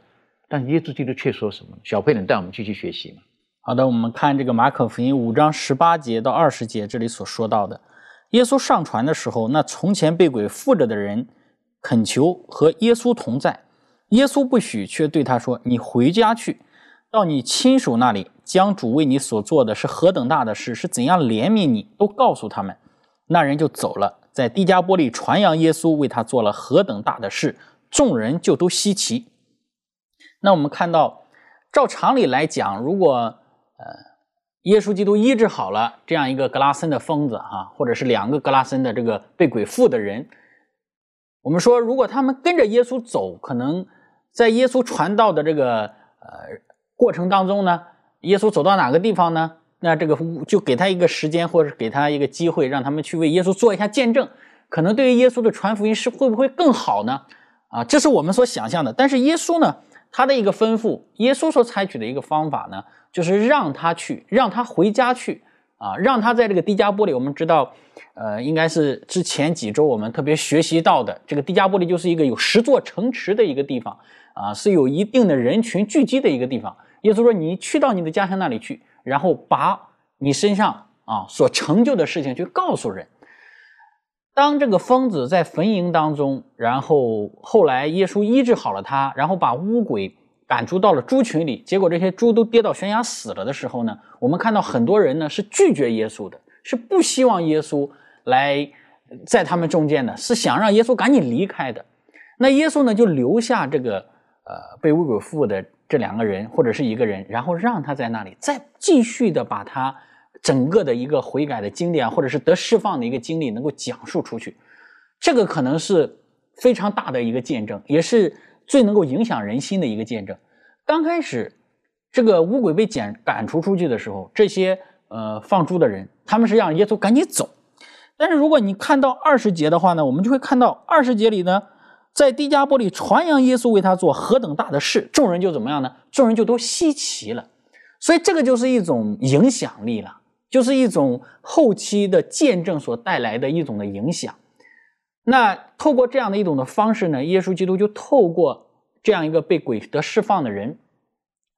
但耶稣基督却说什么？小佩能带我们继续学习吗？好的，我们看这个马可福音五章十八节到二十节，这里所说到的，耶稣上船的时候，那从前被鬼附着的人恳求和耶稣同在，耶稣不许，却对他说：“你回家去。”到你亲属那里，将主为你所做的是何等大的事，是怎样怜悯你，都告诉他们。那人就走了，在迪加波利传扬耶稣为他做了何等大的事，众人就都稀奇。那我们看到，照常理来讲，如果呃耶稣基督医治好了这样一个格拉森的疯子啊，或者是两个格拉森的这个被鬼附的人，我们说，如果他们跟着耶稣走，可能在耶稣传道的这个呃。过程当中呢，耶稣走到哪个地方呢？那这个就给他一个时间，或者给他一个机会，让他们去为耶稣做一下见证。可能对于耶稣的传福音是会不会更好呢？啊，这是我们所想象的。但是耶稣呢，他的一个吩咐，耶稣所采取的一个方法呢，就是让他去，让他回家去啊，让他在这个迪加波里。我们知道，呃，应该是之前几周我们特别学习到的，这个迪加波里就是一个有十座城池的一个地方啊，是有一定的人群聚集的一个地方。耶稣说：“你去到你的家乡那里去，然后把你身上啊所成就的事情去告诉人。当这个疯子在坟茔当中，然后后来耶稣医治好了他，然后把巫鬼赶出到了猪群里，结果这些猪都跌到悬崖死了的时候呢，我们看到很多人呢是拒绝耶稣的，是不希望耶稣来在他们中间的，是想让耶稣赶紧离开的。那耶稣呢就留下这个呃被巫鬼附的。”这两个人或者是一个人，然后让他在那里再继续的把他整个的一个悔改的经历啊，或者是得释放的一个经历能够讲述出去，这个可能是非常大的一个见证，也是最能够影响人心的一个见证。刚开始这个乌鬼被赶赶出出去的时候，这些呃放猪的人，他们是让耶稣赶紧走。但是如果你看到二十节的话呢，我们就会看到二十节里呢，在低加波里传扬耶稣为他做何等大的事，众人就怎么样呢？众人就都稀奇了。所以这个就是一种影响力了，就是一种后期的见证所带来的一种的影响。那透过这样的一种的方式呢，耶稣基督就透过这样一个被鬼得释放的人，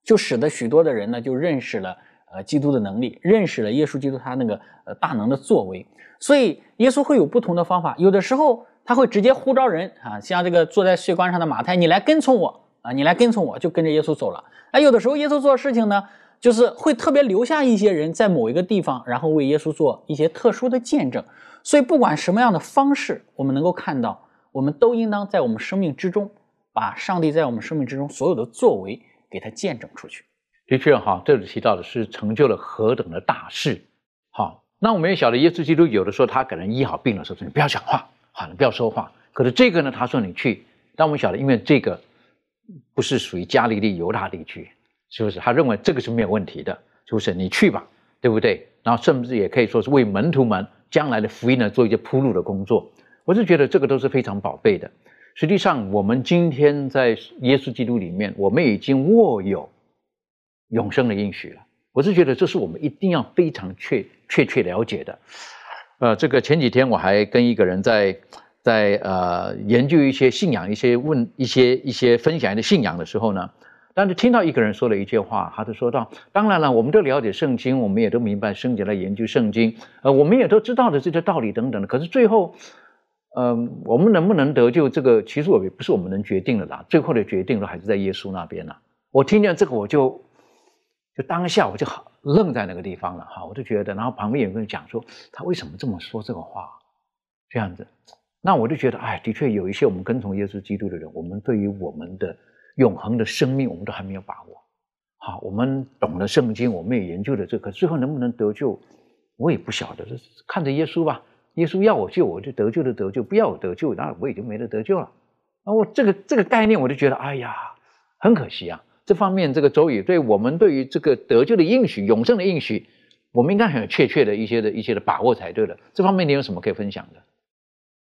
就使得许多的人呢就认识了呃基督的能力，认识了耶稣基督他那个呃大能的作为。所以耶稣会有不同的方法，有的时候他会直接呼召人啊，像这个坐在税关上的马太，你来跟从我啊，你来跟从我就跟着耶稣走了。哎，有的时候耶稣做事情呢。就是会特别留下一些人在某一个地方，然后为耶稣做一些特殊的见证。所以，不管什么样的方式，我们能够看到，我们都应当在我们生命之中，把上帝在我们生命之中所有的作为给他见证出去。的确，哈，这里提到的是成就了何等的大事。好，那我们也晓得，耶稣基督有的时候他给人医好病的时候说：“你不要讲话，好，你不要说话。”可是这个呢，他说你去。但我们晓得，因为这个不是属于加利利犹大地区。是不是？他认为这个是没有问题的，是不是？你去吧，对不对？然后甚至也可以说是为门徒们将来的福音呢做一些铺路的工作。我是觉得这个都是非常宝贝的。实际上，我们今天在耶稣基督里面，我们已经握有永生的应许了。我是觉得这是我们一定要非常确确切了解的。呃，这个前几天我还跟一个人在在呃研究一些信仰、一些问一些一些分享的信仰的时候呢。但是听到一个人说了一句话，他就说到：“当然了，我们都了解圣经，我们也都明白圣经来研究圣经，呃，我们也都知道的这些道理等等的。可是最后，嗯，我们能不能得救，这个其实我也不是我们能决定的啦。最后的决定都还是在耶稣那边呢。我听见这个，我就就当下我就好愣在那个地方了哈，我就觉得，然后旁边有个人讲说，他为什么这么说这个话？这样子，那我就觉得，哎，的确有一些我们跟从耶稣基督的人，我们对于我们的。永恒的生命，我们都还没有把握。好，我们懂了圣经，我们也研究了这个，最后能不能得救，我也不晓得。看着耶稣吧，耶稣要我救，我就得救的得救；不要我得救，那我也就没得得救了。那我这个这个概念，我就觉得，哎呀，很可惜啊。这方面，这个周宇对我们对于这个得救的应许、永生的应许，我们应该很有确切的一些的一些的把握才对的。这方面你有什么可以分享的？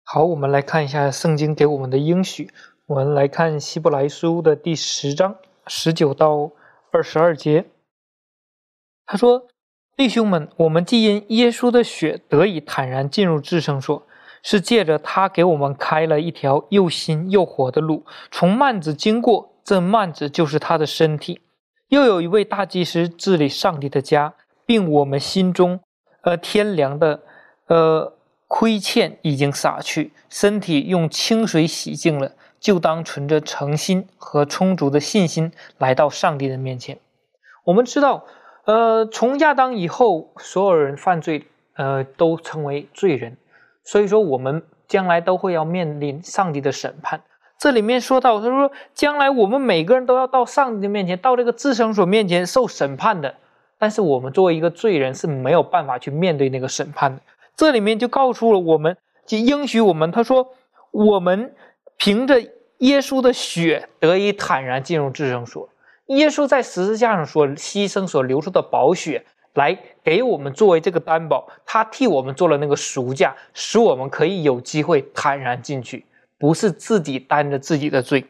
好，我们来看一下圣经给我们的应许。我们来看希伯来书的第十章十九到二十二节。他说：“弟兄们，我们既因耶稣的血得以坦然进入至圣所，是借着他给我们开了一条又新又活的路。从幔子经过，这幔子就是他的身体。又有一位大祭司治理上帝的家，并我们心中，呃，天良的，呃，亏欠已经洒去，身体用清水洗净了。”就当存着诚心和充足的信心来到上帝的面前。我们知道，呃，从亚当以后，所有人犯罪，呃，都成为罪人，所以说我们将来都会要面临上帝的审判。这里面说到，他说将来我们每个人都要到上帝的面前，到这个至圣所面前受审判的。但是我们作为一个罪人是没有办法去面对那个审判的。这里面就告诉了我们，就应许我们，他说我们。凭着耶稣的血得以坦然进入至圣所，耶稣在十字架上所牺牲、所流出的宝血，来给我们作为这个担保，他替我们做了那个赎价，使我们可以有机会坦然进去，不是自己担着自己的罪。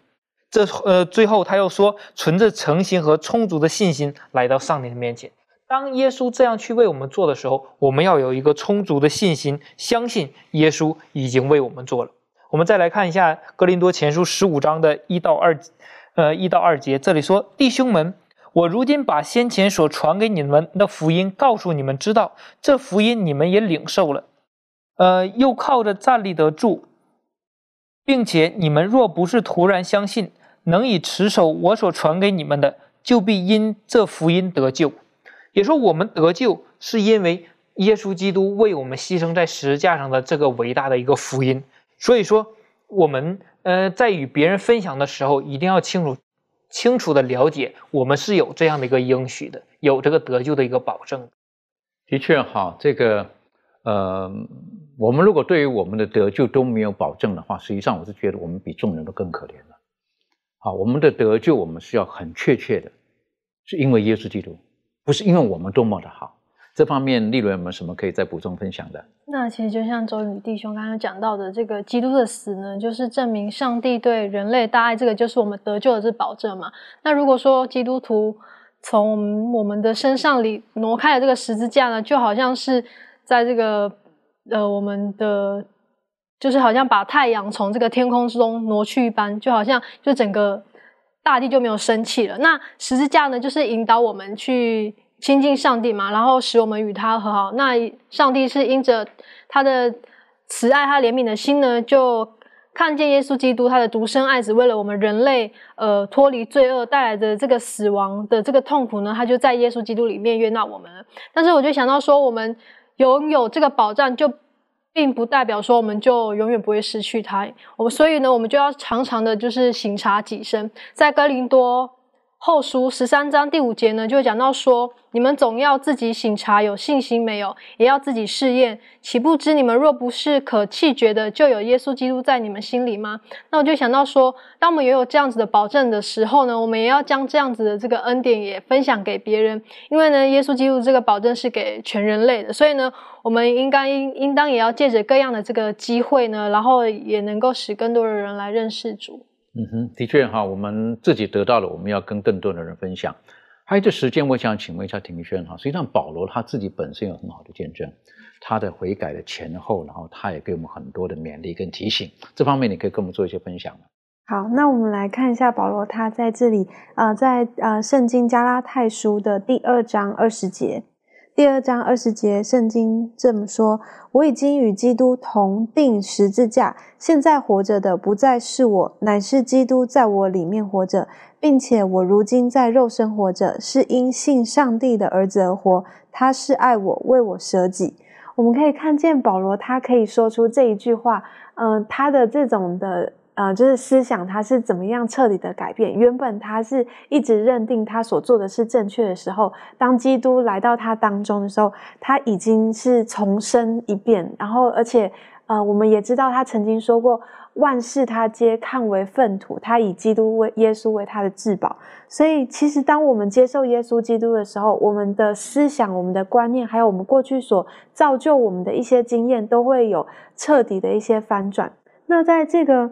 这呃，最后他又说，存着诚心和充足的信心来到上帝的面前。当耶稣这样去为我们做的时候，我们要有一个充足的信心，相信耶稣已经为我们做了。我们再来看一下《格林多前书》十五章的一到二，呃，一到二节。这里说：“弟兄们，我如今把先前所传给你们的福音告诉你们，知道这福音你们也领受了，呃，又靠着站立得住，并且你们若不是突然相信，能以持守我所传给你们的，就必因这福音得救。也说我们得救是因为耶稣基督为我们牺牲在十字架上的这个伟大的一个福音。”所以说，我们呃在与别人分享的时候，一定要清楚、清楚的了解，我们是有这样的一个应许的，有这个得救的一个保证。的确，哈，这个呃，我们如果对于我们的得救都没有保证的话，实际上我是觉得我们比众人都更可怜了。好，我们的得救，我们是要很确切的，是因为耶稣基督，不是因为我们多么的好。这方面，利伦有没有什么可以再补充分享的？那其实就像周宇弟兄刚刚讲到的，这个基督的死呢，就是证明上帝对人类大爱，这个就是我们得救的这保证嘛。那如果说基督徒从我们的身上里挪开了这个十字架呢，就好像是在这个呃我们的，就是好像把太阳从这个天空之中挪去一般，就好像就整个大地就没有生气了。那十字架呢，就是引导我们去。亲近上帝嘛，然后使我们与他和好。那上帝是因着他的慈爱、他怜悯的心呢，就看见耶稣基督他的独生爱子，为了我们人类，呃，脱离罪恶带来的这个死亡的这个痛苦呢，他就在耶稣基督里面悦纳我们了。但是我就想到说，我们拥有这个保障，就并不代表说我们就永远不会失去它。我们所以呢，我们就要常常的，就是省察己身，在哥林多。后书十三章第五节呢，就讲到说：你们总要自己醒察，有信心没有，也要自己试验。岂不知你们若不是可弃绝的，就有耶稣基督在你们心里吗？那我就想到说，当我们拥有这样子的保证的时候呢，我们也要将这样子的这个恩典也分享给别人。因为呢，耶稣基督这个保证是给全人类的，所以呢，我们应该应应当也要借着各样的这个机会呢，然后也能够使更多的人来认识主。嗯哼，的确哈，我们自己得到了，我们要跟更多的人分享。还有这时间，我想请问一下庭轩哈，实际上保罗他自己本身有很好的见证，他的悔改的前后，然后他也给我们很多的勉励跟提醒。这方面你可以跟我们做一些分享？好，那我们来看一下保罗他在这里啊，在呃圣经加拉太书的第二章二十节。第二章二十节，圣经这么说：“我已经与基督同定十字架，现在活着的不再是我，乃是基督在我里面活着，并且我如今在肉身活着，是因信上帝的儿子而活。他是爱我，为我舍己。”我们可以看见保罗，他可以说出这一句话，嗯，他的这种的。呃，就是思想他是怎么样彻底的改变？原本他是一直认定他所做的是正确的时候，当基督来到他当中的时候，他已经是重生一遍。然后，而且，呃，我们也知道他曾经说过，万事他皆看为粪土，他以基督为耶稣为他的至宝。所以，其实当我们接受耶稣基督的时候，我们的思想、我们的观念，还有我们过去所造就我们的一些经验，都会有彻底的一些翻转。那在这个。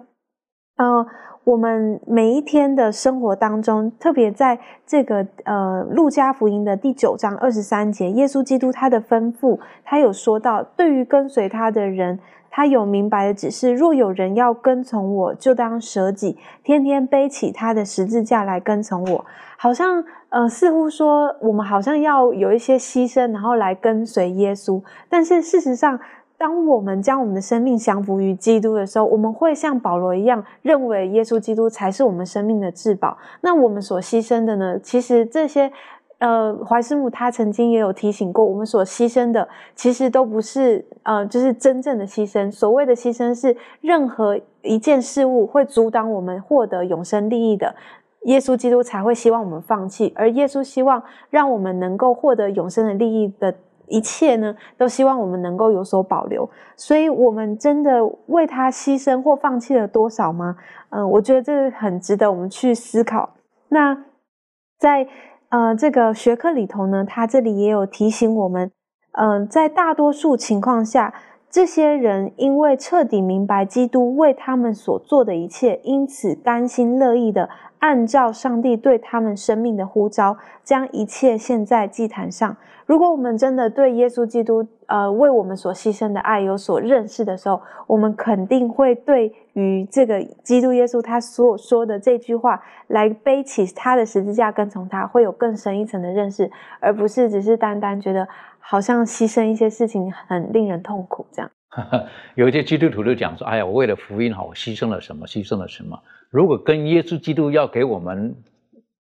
呃，我们每一天的生活当中，特别在这个呃路加福音的第九章二十三节，耶稣基督他的吩咐，他有说到，对于跟随他的人，他有明白的指示：若有人要跟从我，就当舍己，天天背起他的十字架来跟从我。好像呃，似乎说我们好像要有一些牺牲，然后来跟随耶稣，但是事实上。当我们将我们的生命降服于基督的时候，我们会像保罗一样，认为耶稣基督才是我们生命的至宝。那我们所牺牲的呢？其实这些，呃，怀师母他曾经也有提醒过，我们所牺牲的其实都不是，呃，就是真正的牺牲。所谓的牺牲是任何一件事物会阻挡我们获得永生利益的，耶稣基督才会希望我们放弃，而耶稣希望让我们能够获得永生的利益的。一切呢，都希望我们能够有所保留，所以我们真的为他牺牲或放弃了多少吗？嗯，我觉得这很值得我们去思考。那在呃这个学科里头呢，他这里也有提醒我们，嗯，在大多数情况下，这些人因为彻底明白基督为他们所做的一切，因此甘心乐意的按照上帝对他们生命的呼召，将一切献在祭坛上。如果我们真的对耶稣基督，呃，为我们所牺牲的爱有所认识的时候，我们肯定会对于这个基督耶稣他所说的这句话，来背起他的十字架跟从他，会有更深一层的认识，而不是只是单单觉得好像牺牲一些事情很令人痛苦这样。有一些基督徒就讲说：“哎呀，我为了福音好，我牺牲了什么？牺牲了什么？”如果跟耶稣基督要给我们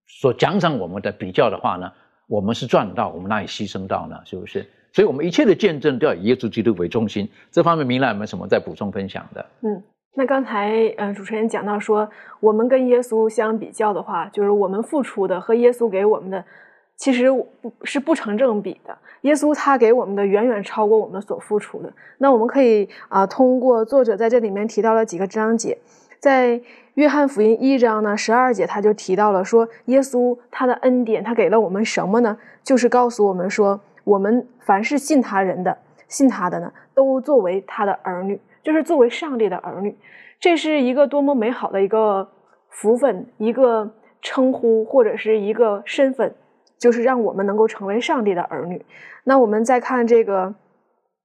所奖赏我们的比较的话呢？我们是赚到，我们哪里牺牲到呢？是不是？所以，我们一切的见证都要以耶稣基督为中心。这方面，明兰有没有什么在补充分享的？嗯，那刚才呃，主持人讲到说，我们跟耶稣相比较的话，就是我们付出的和耶稣给我们的，其实不是不成正比的。耶稣他给我们的远远超过我们所付出的。那我们可以啊，通过作者在这里面提到了几个章节。在约翰福音一章呢十二节，他就提到了说，耶稣他的恩典，他给了我们什么呢？就是告诉我们说，我们凡是信他人的、信他的呢，都作为他的儿女，就是作为上帝的儿女。这是一个多么美好的一个福分，一个称呼或者是一个身份，就是让我们能够成为上帝的儿女。那我们再看这个。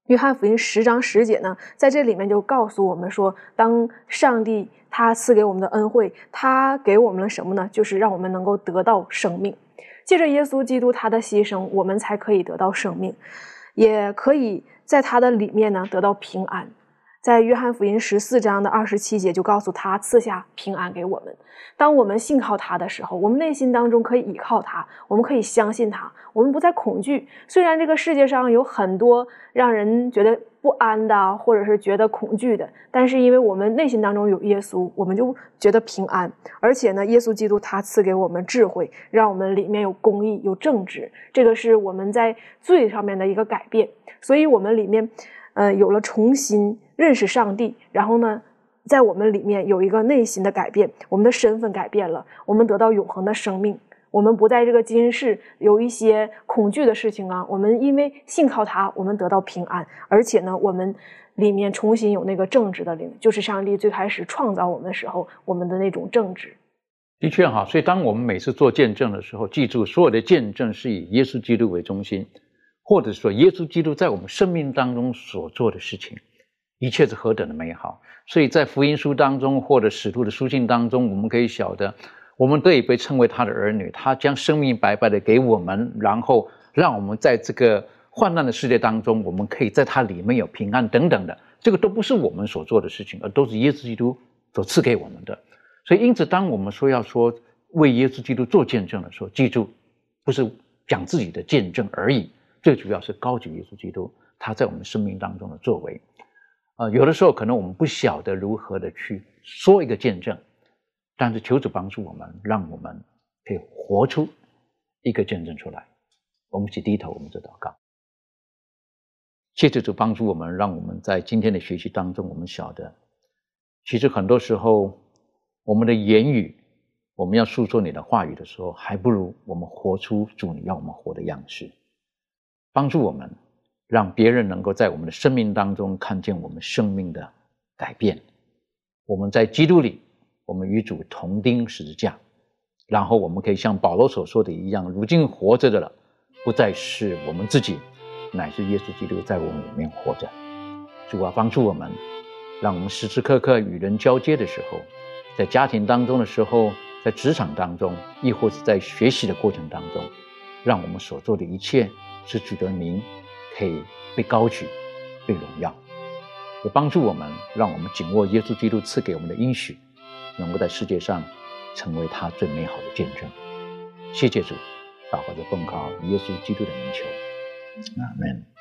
约翰福音十章十节呢，在这里面就告诉我们说，当上帝他赐给我们的恩惠，他给我们了什么呢？就是让我们能够得到生命。借着耶稣基督他的牺牲，我们才可以得到生命，也可以在他的里面呢得到平安。在约翰福音十四章的二十七节就告诉他赐下平安给我们。当我们信靠他的时候，我们内心当中可以依靠他，我们可以相信他，我们不再恐惧。虽然这个世界上有很多让人觉得不安的，或者是觉得恐惧的，但是因为我们内心当中有耶稣，我们就觉得平安。而且呢，耶稣基督他赐给我们智慧，让我们里面有公义、有正直，这个是我们在罪上面的一个改变。所以，我们里面，呃，有了重新。认识上帝，然后呢，在我们里面有一个内心的改变，我们的身份改变了，我们得到永恒的生命，我们不在这个今世有一些恐惧的事情啊，我们因为信靠他，我们得到平安，而且呢，我们里面重新有那个正直的灵，就是上帝最开始创造我们的时候，我们的那种正直。的确哈，所以当我们每次做见证的时候，记住所有的见证是以耶稣基督为中心，或者说耶稣基督在我们生命当中所做的事情。一切是何等的美好！所以在福音书当中，或者使徒的书信当中，我们可以晓得，我们都已被称为他的儿女。他将生命白白的给我们，然后让我们在这个患难的世界当中，我们可以在他里面有平安等等的。这个都不是我们所做的事情，而都是耶稣基督所赐给我们的。所以，因此，当我们说要说为耶稣基督做见证的时候，记住，不是讲自己的见证而已，最主要是高举耶稣基督他在我们生命当中的作为。啊，有的时候可能我们不晓得如何的去说一个见证，但是求主帮助我们，让我们可以活出一个见证出来。我们一起低头，我们做祷告。谢谢主帮助我们，让我们在今天的学习当中，我们晓得，其实很多时候我们的言语，我们要诉说你的话语的时候，还不如我们活出主你要我们活的样式。帮助我们。让别人能够在我们的生命当中看见我们生命的改变。我们在基督里，我们与主同钉十字架，然后我们可以像保罗所说的一样，如今活着的了，不再是我们自己，乃是耶稣基督在我们里面活着。主啊，帮助我们，让我们时时刻刻与人交接的时候，在家庭当中的时候，在职场当中，亦或是在学习的过程当中，让我们所做的一切是取得名。可以被高举、被荣耀，也帮助我们，让我们紧握耶稣基督赐给我们的应许，能够在世界上成为他最美好的见证。谢谢主，祷告着奉靠耶稣基督的名求，阿门。